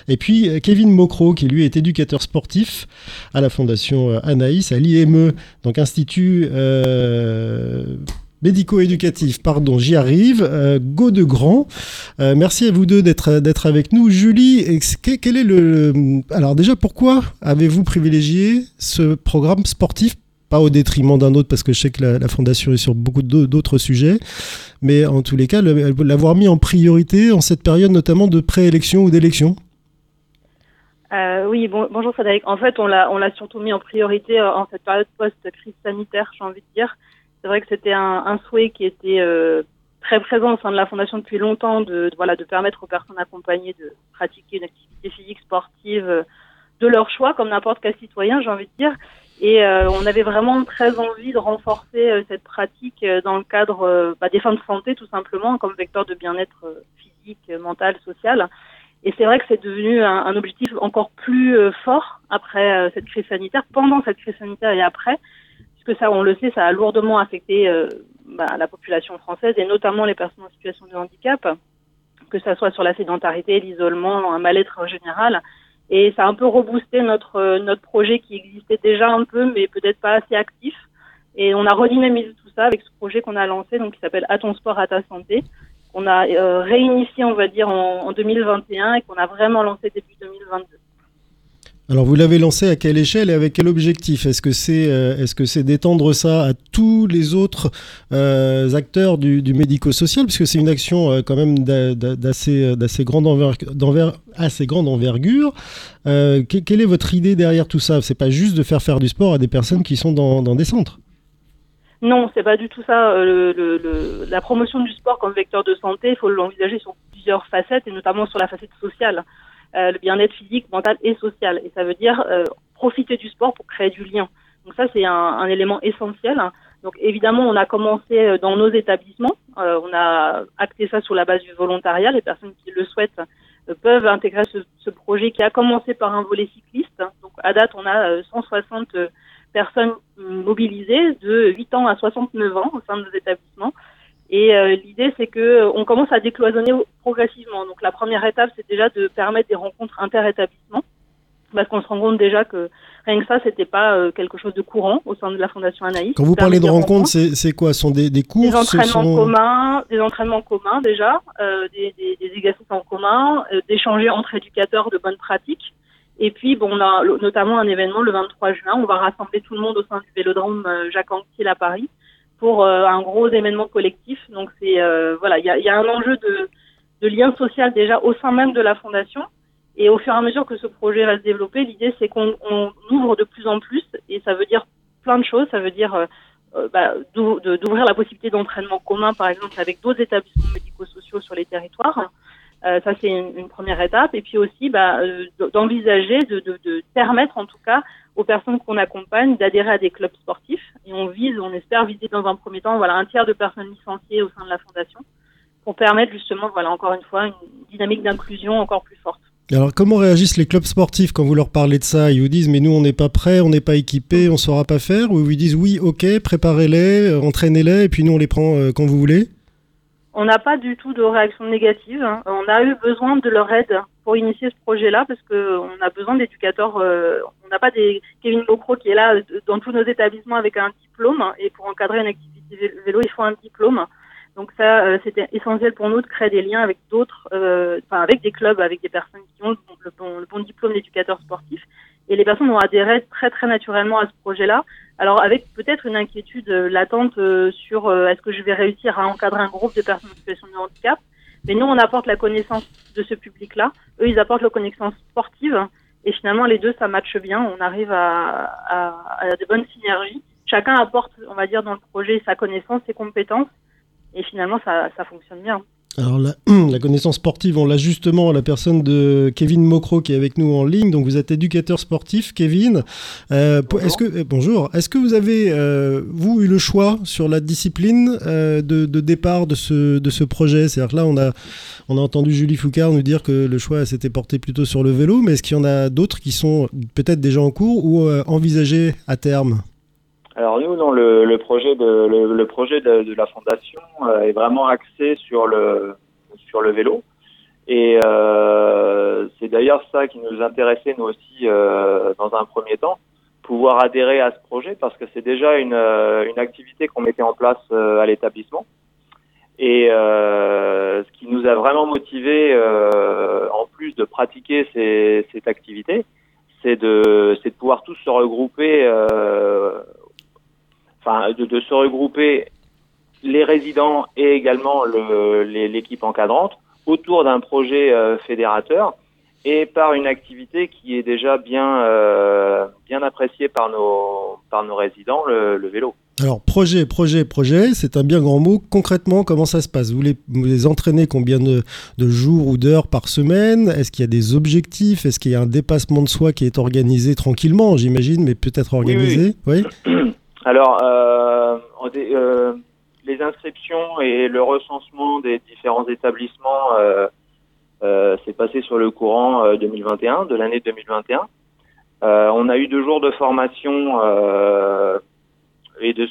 Speaker 3: et puis Kevin Mocro, qui lui est éducateur sportif à la Fondation euh, Anaïs, à l'IME, donc Institut. Euh, médico-éducatif, pardon, j'y arrive. Euh, Go de Grand. Euh, merci à vous deux d'être avec nous. Julie, quel est le alors déjà pourquoi avez-vous privilégié ce programme sportif? Pas au détriment d'un autre parce que je sais que la, fondation est sur beaucoup d'autres sujets, mais en tous les cas l'avoir mis en priorité en cette période notamment de préélection ou d'élection.
Speaker 7: Euh, oui, bon, bonjour Frédéric. En fait, on l'a, surtout mis en priorité en cette période post-crise sanitaire, j'ai envie de dire. C'est vrai que c'était un, un, souhait qui était euh, très présent au sein de la Fondation depuis longtemps, de, voilà, de permettre aux personnes accompagnées de pratiquer une activité physique sportive euh, de leur choix, comme n'importe quel citoyen, j'ai envie de dire. Et euh, on avait vraiment très envie de renforcer euh, cette pratique dans le cadre bah, des fins de santé, tout simplement, comme vecteur de bien-être physique, mental, social. Et c'est vrai que c'est devenu un, un, objectif encore plus fort après cette crise sanitaire, pendant cette crise sanitaire et après, que ça, on le sait, ça a lourdement affecté euh, bah, la population française et notamment les personnes en situation de handicap, que ça soit sur la sédentarité, l'isolement, un mal-être général. Et ça a un peu reboosté notre euh, notre projet qui existait déjà un peu, mais peut-être pas assez actif. Et on a redynamisé tout ça avec ce projet qu'on a lancé, donc qui s'appelle À ton sport, à ta santé, qu'on a euh, réinitié, on va dire, en, en 2021 et qu'on a vraiment lancé début 2022.
Speaker 3: Alors vous l'avez lancé à quelle échelle et avec quel objectif? Est-ce que c'est euh, est-ce que d'étendre ça à tous les autres euh, acteurs du, médico-social? Puisque c'est une action euh, quand même d'assez grande envergure, quelle est votre idée derrière tout ça? C'est pas juste de faire faire du sport à des personnes qui sont dans des centres.
Speaker 7: Non, c'est pas du tout ça. Le, la promotion du sport comme vecteur de santé, il faut l'envisager sur plusieurs facettes et notamment sur la facette sociale. Euh, le bien-être physique, mental et social. Et ça veut dire euh, profiter du sport pour créer du lien. Donc ça, c'est un, un, élément essentiel. Donc évidemment, on a commencé euh, dans nos établissements. on a acté ça sur la base du volontariat. Les personnes qui le souhaitent peuvent intégrer ce, ce, projet qui a commencé par un volet cycliste. Donc à date, on a 160 personnes mobilisées de 8 ans à 69 ans au sein de nos établissements. Et euh, l'idée, c'est que euh, on commence à décloisonner progressivement. Donc la première étape, c'est déjà de permettre des rencontres inter-établissements, parce qu'on se rend compte déjà que rien que ça, c'était pas euh, quelque chose de courant au sein de la Fondation Anaïs.
Speaker 3: Quand vous parlez de rencontres, c'est quoi? Ce sont des, des cours
Speaker 7: Des entraînements communs, des entraînements communs déjà, euh, des, des, des, exercices en commun, d'échanger entre éducateurs de bonnes pratiques. Et puis, bon, on a notamment un événement le 23 juin. On va rassembler tout le monde au sein du Vélodrome Jacques Anquetil à Paris pour euh, un gros événement collectif. Donc c'est euh, voilà, il y a, y a, un enjeu de, de lien social déjà au sein même de la fondation. Et au fur et à mesure que ce projet va se développer, l'idée c'est qu'on ouvre de plus en plus, et ça veut dire plein de choses. Ça veut dire euh, bah, d'ouvrir la possibilité d'entraînement commun, par exemple, avec d'autres établissements médico-sociaux sur les territoires. Euh, ça, c'est une, première étape. Et puis aussi, bah, d'envisager, de, permettre en tout cas aux personnes qu'on accompagne d'adhérer à des clubs sportifs. Et on vise, on espère viser dans un premier temps, voilà, un tiers de personnes licenciées au sein de la fondation pour permettre justement, voilà, encore une fois, une dynamique d'inclusion encore plus forte.
Speaker 3: Alors, comment réagissent les clubs sportifs quand vous leur parlez de ça? Ils vous disent, mais nous, on n'est pas prêts, on n'est pas équipés, on ne saura pas faire? Ou ils vous disent, oui, ok, préparez-les, euh, entraînez-les, et puis nous, on les prend euh, quand vous voulez?
Speaker 7: On n'a pas du tout de réaction négative. Hein. On a eu besoin de leur aide pour initier ce projet-là parce que on a besoin d'éducateurs. Euh, on n'a pas des Kevin Bocro qui est là dans tous nos établissements avec un diplôme et pour encadrer une activité vélo, il faut un diplôme. Donc ça, euh, c'était essentiel pour nous de créer des liens avec d'autres, euh, enfin avec des clubs, avec des personnes qui ont le bon, le bon diplôme d'éducateur sportif. Et les personnes ont adhéré très très naturellement à ce projet-là. Alors avec peut-être une inquiétude latente sur est-ce que je vais réussir à encadrer un groupe de personnes en situation de handicap? Mais nous, on apporte la connaissance de ce public-là. Eux, ils apportent la connaissance sportive. Et finalement, les deux, ça matche bien. On arrive à, à, à de bonnes synergies. Chacun apporte, on va dire, dans le projet sa connaissance, ses compétences. Et finalement, ça, ça fonctionne bien.
Speaker 3: Alors la, la, connaissance sportive, on l'a justement à la personne de Kevin Mocro qui est avec nous en ligne. Donc vous êtes éducateur sportif, Kevin. Euh, est-ce que eh, bonjour, est-ce que vous avez euh, vous eu le choix sur la discipline euh, de, de, départ de ce de ce projet? C'est-à-dire que là on a on a entendu Julie Foucard nous dire que le choix s'était porté plutôt sur le vélo, mais est-ce qu'il y en a d'autres qui sont peut-être déjà en cours ou euh, envisagés à terme?
Speaker 8: Alors nous, dans le, le projet de le, le projet de, de, la fondation euh, est vraiment axé sur le sur le vélo, et euh, c'est d'ailleurs ça qui nous intéressait nous aussi euh, dans un premier temps, pouvoir adhérer à ce projet parce que c'est déjà une, une activité qu'on mettait en place à l'établissement. Et ce qui nous a vraiment motivé, en plus de pratiquer ces, cette activité, c'est de, de pouvoir tous se regrouper, enfin de, de, se regrouper les résidents et également l'équipe encadrante autour d'un projet euh, fédérateur et par une activité qui est déjà bien, euh, bien appréciée par nos, par nos résidents, le, vélo.
Speaker 3: Alors, projet, projet, projet, c'est un bien grand mot. Concrètement, comment ça se passe? Vous les, vous les entraînez combien de, de jours ou d'heures par semaine? Est-ce qu'il y a des objectifs? Est-ce qu'il y a un dépassement de soi qui est organisé tranquillement, j'imagine, mais peut-être organisé?
Speaker 8: Oui. Alors, euh, euh les inscriptions et le recensement des différents établissements euh, euh, s'est passé sur le courant 2021, euh, de l'année 2021. Euh, on a eu deux jours de formation et de,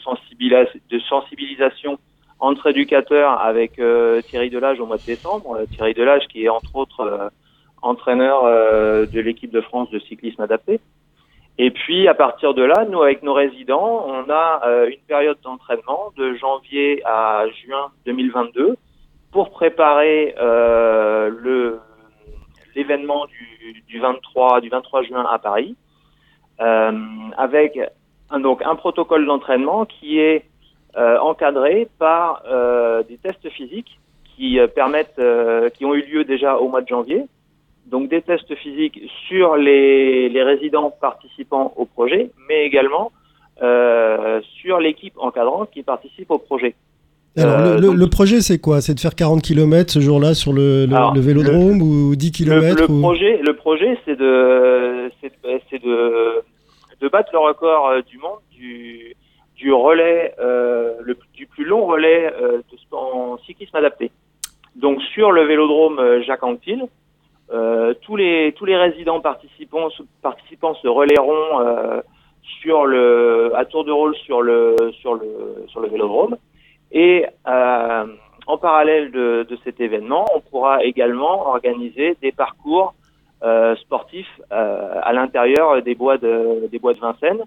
Speaker 8: sensibilisation entre éducateurs avec Thierry Delage au mois de décembre. Thierry Delage qui est entre autres entraîneur de l'équipe de France de cyclisme adapté. Et puis à partir de là, nous avec nos résidents, on a euh, une période d'entraînement de janvier à juin 2022 pour préparer euh, le l'événement du, du 23 du 23 juin à Paris, euh, avec un, donc un protocole d'entraînement qui est euh, encadré par euh, des tests physiques qui permettent, qui ont eu lieu déjà au mois de janvier, donc des tests physiques sur les, les résidents participants au projet, mais également euh, sur l'équipe encadrante qui participe au projet.
Speaker 3: Alors, le, euh, le, projet, c'est quoi? C'est de faire 40 km ce jour-là sur le, le, vélodrome ou 10 km
Speaker 8: Le, projet, le projet, c'est de, c'est de, de battre le record euh, du monde du, du relais, euh, le, du plus long relais de, en cyclisme adapté. Donc sur le vélodrome Jacques Anquetil, euh, tous les tous les résidents participants participants se relayeront euh, sur le à tour de rôle sur le sur le sur le vélodrome et euh, en parallèle de, de, cet événement, on pourra également organiser des parcours euh, sportifs euh, à l'intérieur des bois de des bois de Vincennes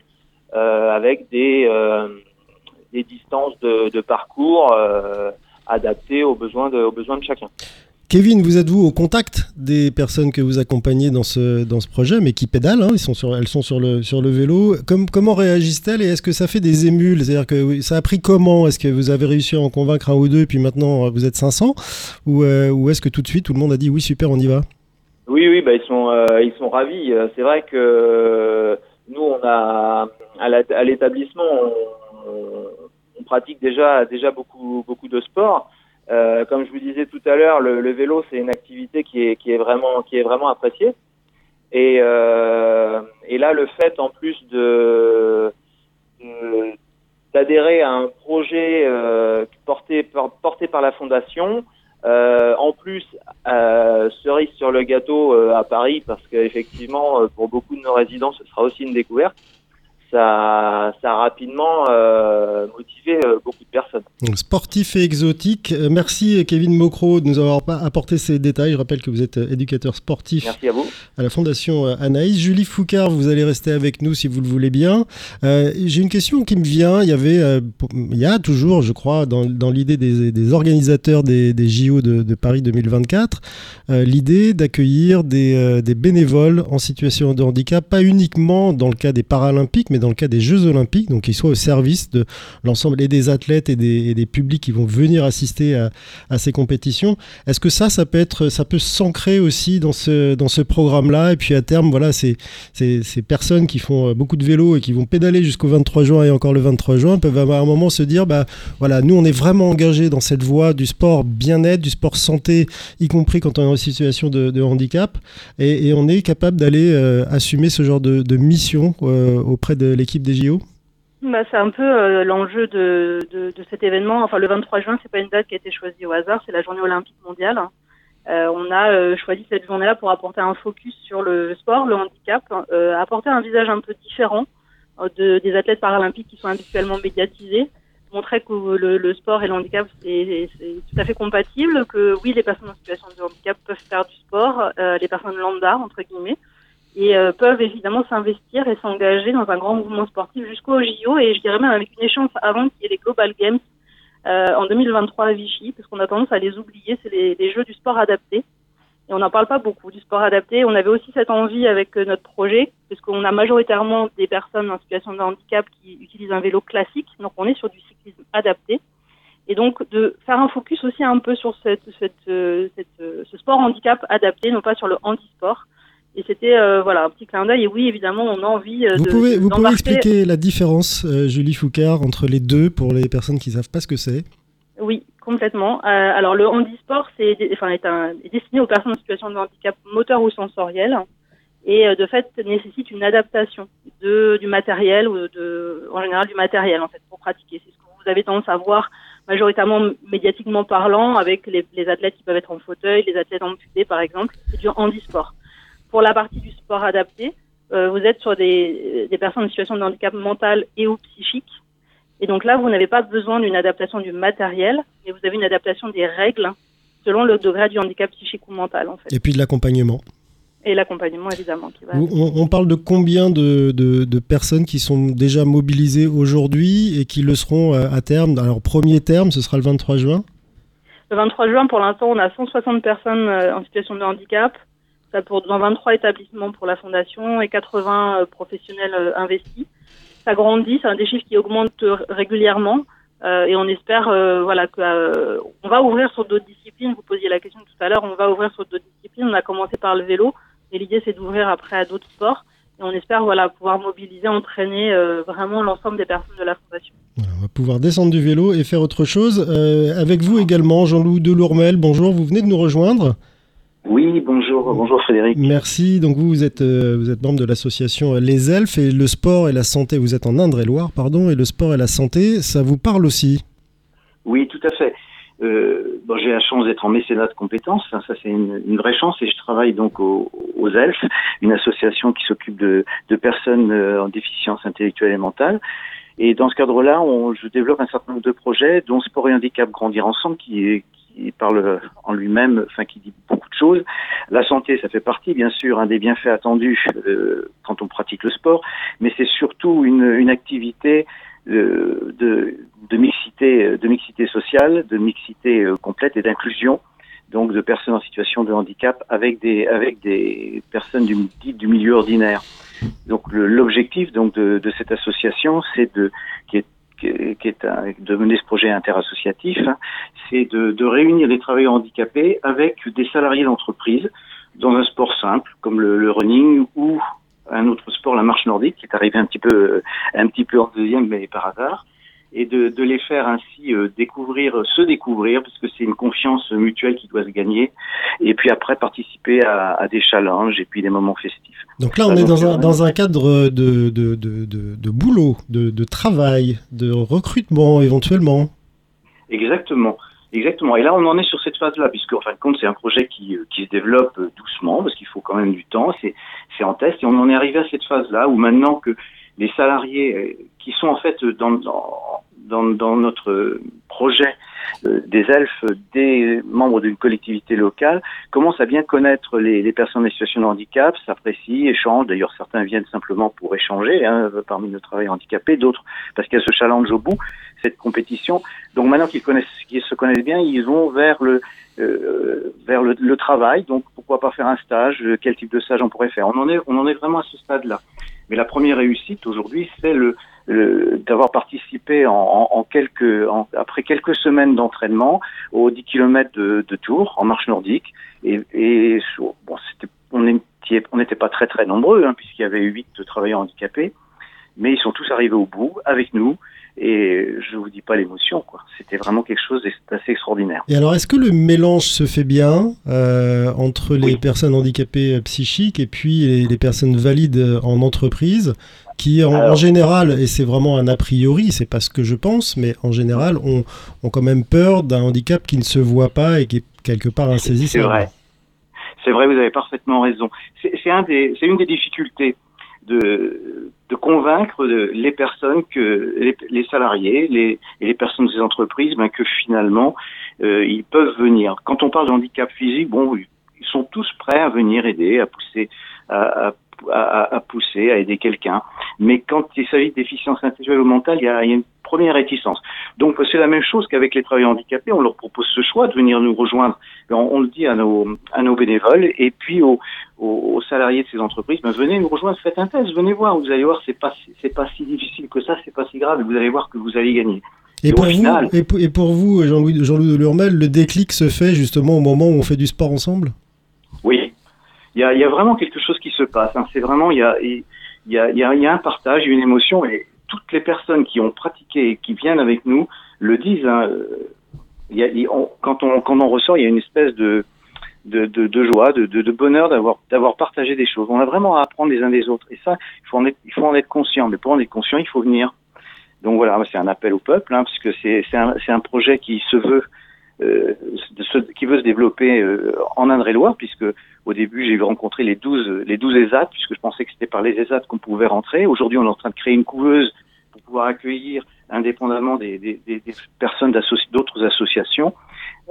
Speaker 8: avec des des distances de, de parcours adaptées aux besoins de aux besoins de chacun.
Speaker 3: Kevin, vous êtes-vous au contact des personnes que vous accompagnez dans ce, dans ce projet, mais qui pédalent, hein, ils sont sur, elles sont sur le, sur le vélo. Comme, comment réagissent-elles et est-ce que ça fait des émules? C'est-à-dire que ça a pris comment? Est-ce que vous avez réussi à en convaincre un ou deux et puis maintenant vous êtes 500 Ou, euh, ou est-ce que tout de suite tout le monde a dit oui, super, on y va?
Speaker 8: Oui, oui, bah, ils, sont, euh, ils sont ravis. C'est vrai que nous, on a à l'établissement, on, on, pratique déjà, déjà beaucoup, beaucoup de sport. Euh, comme je vous disais tout à l'heure, le, vélo c'est une activité qui est, vraiment appréciée. Et, euh, et là, le fait en plus d'adhérer à un projet euh, porté par porté par la fondation, en plus cerise sur le gâteau à Paris parce qu'effectivement pour beaucoup de nos résidents ce sera aussi une découverte ça, ça a rapidement euh, motivé euh, beaucoup de personnes.
Speaker 3: sportif et exotique. Euh, merci Kevin Mocro de nous avoir apporté ces détails. Je rappelle que vous êtes éducateur sportif
Speaker 8: Merci à, vous.
Speaker 3: à la Fondation Anaïs. Julie Foucard, vous allez rester avec nous si vous le voulez bien. J'ai une question qui me vient. Il y avait, il y a toujours, je crois, dans, dans l'idée des, des, organisateurs des, des JO de, de, Paris 2024, l'idée d'accueillir des, des bénévoles en situation de handicap, pas uniquement dans le cas des Paralympiques, mais dans le cas des Jeux Olympiques, donc qu'ils soient au service de l'ensemble et des athlètes et des, publics qui vont venir assister à, ces compétitions. Est-ce que ça, ça peut être, ça peut s'ancrer aussi dans ce, dans ce programme-là? Et puis à terme, voilà, ces, ces, ces, personnes qui font beaucoup de vélo et qui vont pédaler jusqu'au 23 juin et encore le 23 juin peuvent à un moment se dire, bah voilà, nous on est vraiment engagés dans cette voie du sport bien-être, du sport santé, y compris quand on est en situation de, handicap, et, on est capable d'aller euh, assumer ce genre de, de mission euh, auprès de l'équipe des JO
Speaker 7: bah, c'est un peu euh, l'enjeu de, cet événement. Enfin, le 23 juin, c'est pas une date qui a été choisie au hasard, c'est la journée olympique mondiale. Euh, on a euh, choisi cette journée-là pour apporter un focus sur le sport, le handicap, apporter un visage un peu différent de, des athlètes paralympiques qui sont habituellement médiatisés, montrer que le, le sport et le handicap c'est tout à fait compatible, que oui, les personnes en situation de handicap peuvent faire du sport, les personnes lambda entre guillemets et euh, peuvent évidemment s'investir et s'engager dans un grand mouvement sportif jusqu'au JO et je dirais même avec une échéance avant qu'il y ait les Global Games euh, en 2023 à Vichy, parce qu'on a tendance à les oublier, c'est les, jeux du sport adapté. Et on n'en parle pas beaucoup du sport adapté. On avait aussi cette envie avec euh, notre projet, parce qu'on a majoritairement des personnes en situation de handicap qui utilisent un vélo classique, donc on est sur du cyclisme adapté. Et donc de faire un focus aussi un peu sur ce sport handicap adapté, non pas sur le handisport. Et c'était euh, voilà un petit clin d'œil. Et oui, évidemment, on a envie
Speaker 3: vous
Speaker 7: de.
Speaker 3: Pouvez, vous pouvez expliquer la différence, Julie Foucard, entre les deux pour les personnes qui savent pas ce que c'est?
Speaker 7: Oui, complètement. Euh, alors le handisport, c'est enfin est, un, est, destiné aux personnes en situation de handicap moteur ou sensoriel et euh, de fait nécessite une adaptation de du matériel ou de en général du matériel en fait pour pratiquer. C'est ce que vous avez tendance à voir majoritairement médiatiquement parlant avec les, les athlètes qui peuvent être en fauteuil, les athlètes amputés par exemple, c'est du handisport. Pour la partie du sport adapté, euh, vous êtes sur des, des personnes en situation de handicap mental et ou psychique. Et donc là, vous n'avez pas besoin d'une adaptation du matériel, mais vous avez une adaptation des règles selon le degré du handicap psychique ou mental. En fait.
Speaker 3: Et puis de l'accompagnement.
Speaker 7: Et l'accompagnement, évidemment. Qui va
Speaker 3: on, on, parle de combien de, de, de, personnes qui sont déjà mobilisées aujourd'hui et qui le seront euh, à terme? Alors, premier terme, ce sera le 23 juin?
Speaker 7: Le 23 juin, pour l'instant, on a 160 personnes euh, en situation de handicap pour, dans 23 établissements pour la fondation et 80 euh, professionnels euh, investis. Ça grandit, c'est un des chiffres qui augmente euh, régulièrement et on espère euh, voilà que va ouvrir sur d'autres disciplines. Vous posiez la question tout à l'heure, on va ouvrir sur d'autres disciplines. On a commencé par le vélo et l'idée c'est d'ouvrir après à d'autres sports. Et on espère voilà pouvoir mobiliser, entraîner vraiment l'ensemble des personnes de la fondation.
Speaker 3: On va pouvoir descendre du vélo et faire autre chose. avec vous également, Jean-Loup Delourmel. Bonjour, vous venez de nous rejoindre.
Speaker 9: Oui, bonjour, bonjour Frédéric.
Speaker 3: Merci. Donc vous, vous êtes, euh, vous êtes membre de l'association Les Elfes et le sport et la santé. Vous êtes en Indre-et-Loire, pardon, et le sport et la santé, ça vous parle aussi?
Speaker 9: Oui, tout à fait. Euh, bon, j'ai la chance d'être en mécénat de compétences, ça, ça c'est une, une, vraie chance, et je travaille donc au, aux Elfes, une association qui s'occupe de, de, personnes euh, en déficience intellectuelle et mentale. Et dans ce cadre-là, je développe un certain nombre de projets, dont Sport et Handicap Grandir Ensemble, qui est, qui parle en lui-même, enfin qui dit beaucoup de choses. La santé, ça fait partie, bien sûr, des bienfaits attendus euh, quand on pratique le sport, mais c'est surtout une, une activité euh, de, de, mixité, de mixité sociale, de mixité euh, complète et d'inclusion, donc de personnes en situation de handicap avec des avec des personnes du, du milieu ordinaire. Donc l'objectif donc de, de, cette association, c'est de qui est qui est de mener ce projet interassociatif, c'est de, réunir les travailleurs handicapés avec des salariés d'entreprise dans un sport simple comme le, running ou un autre sport, la marche nordique, qui est arrivé un petit peu, un petit peu en deuxième, mais par hasard, et de, de les faire ainsi euh, découvrir, se découvrir, parce que c'est une confiance mutuelle qui doit se gagner, et puis après participer à, à des challenges et puis des moments festifs.
Speaker 3: Donc là, on est dans un, dans un cadre de, de, de, de, de boulot, de, de travail, de recrutement éventuellement.
Speaker 9: Exactement. Exactement. Et là, on en est sur cette phase-là, puisque en fin de compte, c'est un projet qui, qui se développe doucement, parce qu'il faut quand même du temps. C'est, c'est en test, et on en est arrivé à cette phase-là où maintenant que les salariés qui sont en fait dans, dans, dans, dans notre projet euh, des elfes, des membres d'une collectivité locale, commencent à bien connaître les, les personnes en situation de handicap, s'apprécient, échangent. D'ailleurs, certains viennent simplement pour échanger hein, parmi nos travailleurs handicapés, d'autres parce qu'il y a ce challenge au bout, cette compétition. Donc maintenant qu'ils connaissent, qu'ils se connaissent bien, ils vont vers le euh, vers le, le, travail. Donc pourquoi pas faire un stage? Quel type de stage on pourrait faire? On en est on en est vraiment à ce stade-là. Mais la première réussite aujourd'hui, c'est le, le d'avoir participé en, en, en quelques, en, après quelques semaines d'entraînement aux 10 km de, de Tours en marche nordique. Et, et bon, c'était, on n'était pas très très nombreux, hein, puisqu'il y avait huit travailleurs handicapés, mais ils sont tous arrivés au bout avec nous. Et je vous dis pas l'émotion, quoi. C'était vraiment quelque chose d'assez extraordinaire.
Speaker 3: Et alors, est-ce que le mélange se fait bien euh, entre les oui. personnes handicapées psychiques et puis les, les, personnes valides en entreprise, qui en, alors, en général, et c'est vraiment un a priori, c'est pas ce que je pense, mais en général, ont, ont quand même peur d'un handicap qui ne se voit pas et qui est quelque part insaisissable.
Speaker 9: C'est vrai. C'est vrai, vous avez parfaitement raison. C'est un des, c'est une des difficultés de, de convaincre les personnes que les, les salariés les, et les personnes des entreprises ben, que finalement euh, ils peuvent venir. Quand on parle de handicap physique, bon, ils sont tous prêts à venir aider, à pousser, à, à à, pousser, à aider quelqu'un. Mais quand il s'agit de déficience intellectuelle ou mentale, il y a, une première réticence. Donc c'est la même chose qu'avec les travailleurs handicapés, on leur propose ce choix de venir nous rejoindre. On, le dit à nos, à nos bénévoles et puis aux, aux, salariés de ces entreprises, ben, venez nous rejoindre, faites un test, venez voir, vous allez voir, c'est pas c'est pas si difficile que ça, c'est pas si grave, vous allez voir que vous allez gagner.
Speaker 3: Et, pour, vous, et, pour, vous, Jean-Louis Jean de Lurmel, le déclic se fait justement au moment où on fait du sport ensemble?
Speaker 9: Oui, il y a, y a, vraiment quelque chose se passe. Hein. C'est vraiment, il y a, il y, a, y, a, un partage, une émotion, et toutes les personnes qui ont pratiqué et qui viennent avec nous le disent. Hein, quand, on, quand on ressort, il y a une espèce de, de, joie, de, de, bonheur d'avoir partagé des choses. On a vraiment à apprendre les uns des autres. Et ça, il faut en être, il faut en être conscient. Mais pour en être conscient, il faut venir. Donc voilà, c'est un appel au peuple, hein, puisque c'est un, un projet qui se veut euh, qui veut se développer euh, en Indre-et-Loire, puisque au début j'ai rencontré les 12 les 12 ESAT, puisque je pensais que c'était par les ESAT qu'on pouvait rentrer. Aujourd'hui, on est en train de créer une couveuse pour pouvoir accueillir indépendamment des, des, des, personnes d'autres associations,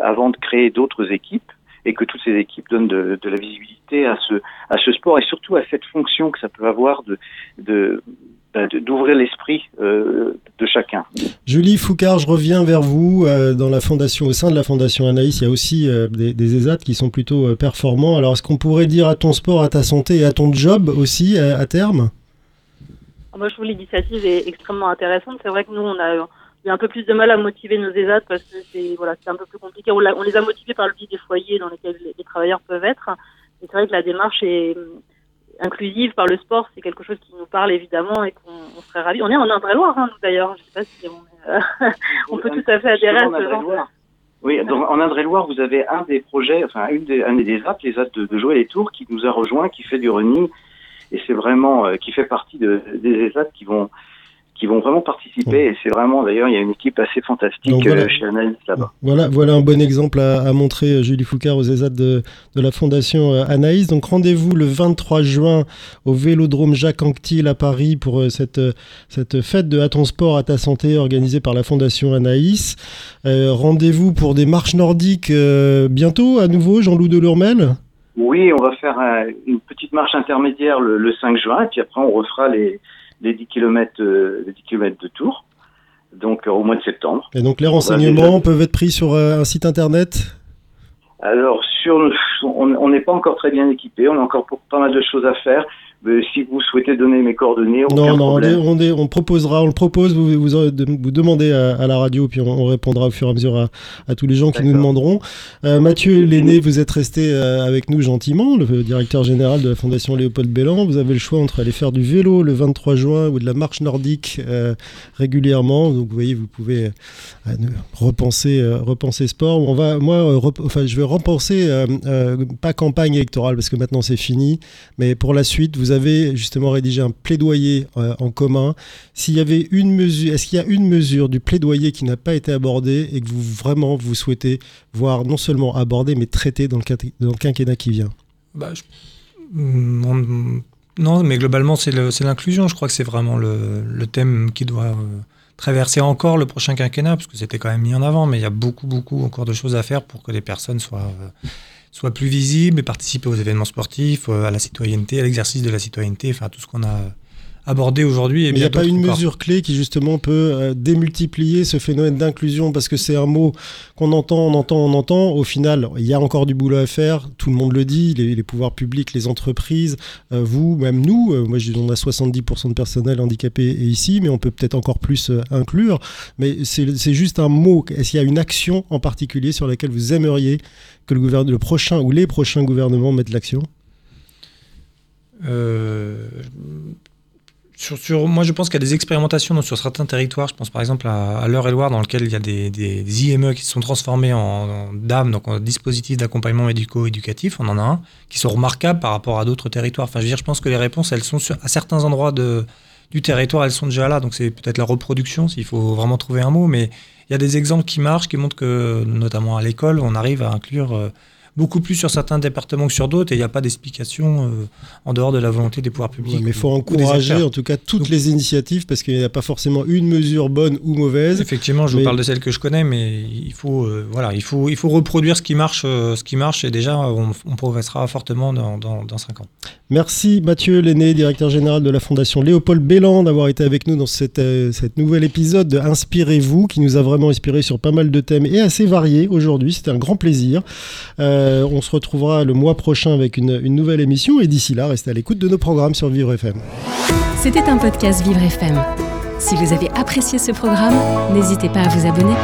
Speaker 9: avant de créer d'autres équipes et que toutes ces équipes donnent de, de, la visibilité à ce, à ce sport et surtout à cette fonction que ça peut avoir de, de, d'ouvrir l'esprit euh, de chacun.
Speaker 3: Julie Foucard, je reviens vers vous. Euh, dans la fondation, au sein de la fondation Anaïs, il y a aussi euh, des, des ESAT qui sont plutôt performants. Alors, est-ce qu'on pourrait dire à ton sport, à ta santé et à ton job aussi à terme?
Speaker 7: Moi, je trouve l'initiative est extrêmement intéressante. C'est vrai que nous, on a eu un peu plus de mal à motiver nos ESAT parce que c'est voilà, c'est un peu plus compliqué. On, on, les a motivés par le biais des foyers dans lesquels les, les travailleurs peuvent être. Et c'est vrai que la démarche est inclusive par le sport, c'est quelque chose qui nous parle évidemment et qu'on serait ravis. On est en Indre-et-Loire, hein, nous d'ailleurs. Je sais pas si on, euh, on peut tout à fait adhérer à ce genre.
Speaker 9: Oui, en Indre-et-Loire, vous avez un des projets, enfin une des, un des apps, les apps de, de Joël Les Tours, qui nous a rejoint, qui fait du running, et c'est vraiment, euh, qui fait partie de, des ESAT qui vont qui vont vraiment participer. Et c'est vraiment, d'ailleurs, il y a une équipe assez fantastique euh, chez Anaïs là-bas.
Speaker 3: Voilà, voilà un bon exemple à, à montrer, euh, Julie Foucard, aux ESAT de, de la Fondation euh, Anaïs. Donc rendez-vous le 23 juin au Vélodrome Jacques Anquetil à Paris pour cette, cette fête de À ton sport, à ta santé organisée par la Fondation Anaïs. Euh, rendez-vous pour des marches nordiques euh, bientôt, à nouveau, Jean-Loup Delormel
Speaker 9: Oui, on va faire une petite marche intermédiaire le, le 5 juin, et puis après on refera les les 10 km, les 10 km de tour, donc euh, au mois de septembre.
Speaker 3: Et donc les renseignements peuvent être pris sur euh, un site internet?
Speaker 9: Alors, sur, on n'est pas encore très bien équipé, on a encore pas mal de choses à faire si vous souhaitez donner mes coordonnées,
Speaker 3: non, non, on, on, proposera, on le propose, vous, vous, vous demandez à, la radio, puis on, répondra au fur et à mesure à, tous les gens qui nous demanderont. Euh, Mathieu Lenné, vous êtes resté euh, avec nous gentiment, le directeur général de la Fondation Léopold Bellan. Vous avez le choix entre aller faire du vélo le 23 juin ou de la marche nordique euh, régulièrement. Donc vous voyez, vous pouvez repenser, repenser sport. On va, moi, enfin, je vais repenser pas campagne électorale parce que maintenant c'est fini, mais pour la suite, vous avez justement rédigé un plaidoyer euh, en commun. S'il y avait une mesure, est-ce qu'il y a une mesure du plaidoyer qui n'a pas été abordée et que vous vraiment vous souhaitez voir non seulement abordée mais traitée dans le, quinquennat qui vient?
Speaker 4: Bah, mm, Non, mais globalement c'est l'inclusion. Je crois que c'est vraiment le, le, thème qui doit euh, traverser encore le prochain quinquennat parce que c'était quand même mis en avant, mais il y a beaucoup beaucoup encore de choses à faire pour que les personnes soient euh, soit plus visible et participer aux événements sportifs, euh, à la citoyenneté, à l'exercice de la citoyenneté, enfin tout ce qu'on a abordé aujourd'hui.
Speaker 3: Il n'y a pas une mesure clé qui justement peut euh, démultiplier ce phénomène d'inclusion parce que c'est un mot qu'on entend, on entend, on entend. Au final, il y a encore du boulot à faire. Tout le monde le dit, les, pouvoirs publics, les entreprises, euh, vous, même nous. moi, je, on a 70% de personnel handicapé ici, mais on peut peut-être encore plus inclure. Mais c'est juste un mot. Est-ce qu'il y a une action en particulier sur laquelle vous aimeriez que le, le prochain ou les prochains gouvernements mettent l'action?
Speaker 4: Euh, sur, moi, je pense qu'il y a des expérimentations sur certains territoires. Je pense par exemple à, à l'Eure-et-Loire, dans lequel il y a des, IME qui se sont transformés en, DAM, donc en dispositifs d'accompagnement médico-éducatif. On en a un qui sont remarquables par rapport à d'autres territoires. Enfin, je veux dire, je pense que les réponses, elles sont à certains endroits de, du territoire, elles sont déjà là. Donc c'est peut-être la reproduction, s'il faut vraiment trouver un mot. Mais il y a des exemples qui marchent, qui montrent que, notamment à l'école, on arrive à inclure euh, beaucoup plus sur certains départements que sur d'autres et il n'y a pas d'explication en dehors de la volonté des pouvoirs publics.
Speaker 3: mais il faut encourager en tout cas toutes les initiatives parce qu'il n'y a pas forcément une mesure bonne ou mauvaise.
Speaker 4: Effectivement, je vous parle de celles que je connais, mais il faut, voilà, il faut, il faut reproduire ce qui marche, ce qui marche et déjà on, progressera fortement dans, dans, dans 5 ans.
Speaker 3: Merci Mathieu Lenné, directeur général de la Fondation Léopold Bélan, d'avoir été avec nous dans cette, euh, cette nouvel épisode de Inspirez-vous, qui nous a vraiment inspiré sur pas mal de thèmes et assez variés aujourd'hui. C'était un grand plaisir. Euh, on se retrouvera le mois prochain avec une, une nouvelle émission et d'ici là, restez à l'écoute de nos programmes sur Vivre FM.
Speaker 10: C'était un podcast Vivre FM. Si vous avez apprécié ce programme, n'hésitez pas à vous abonner.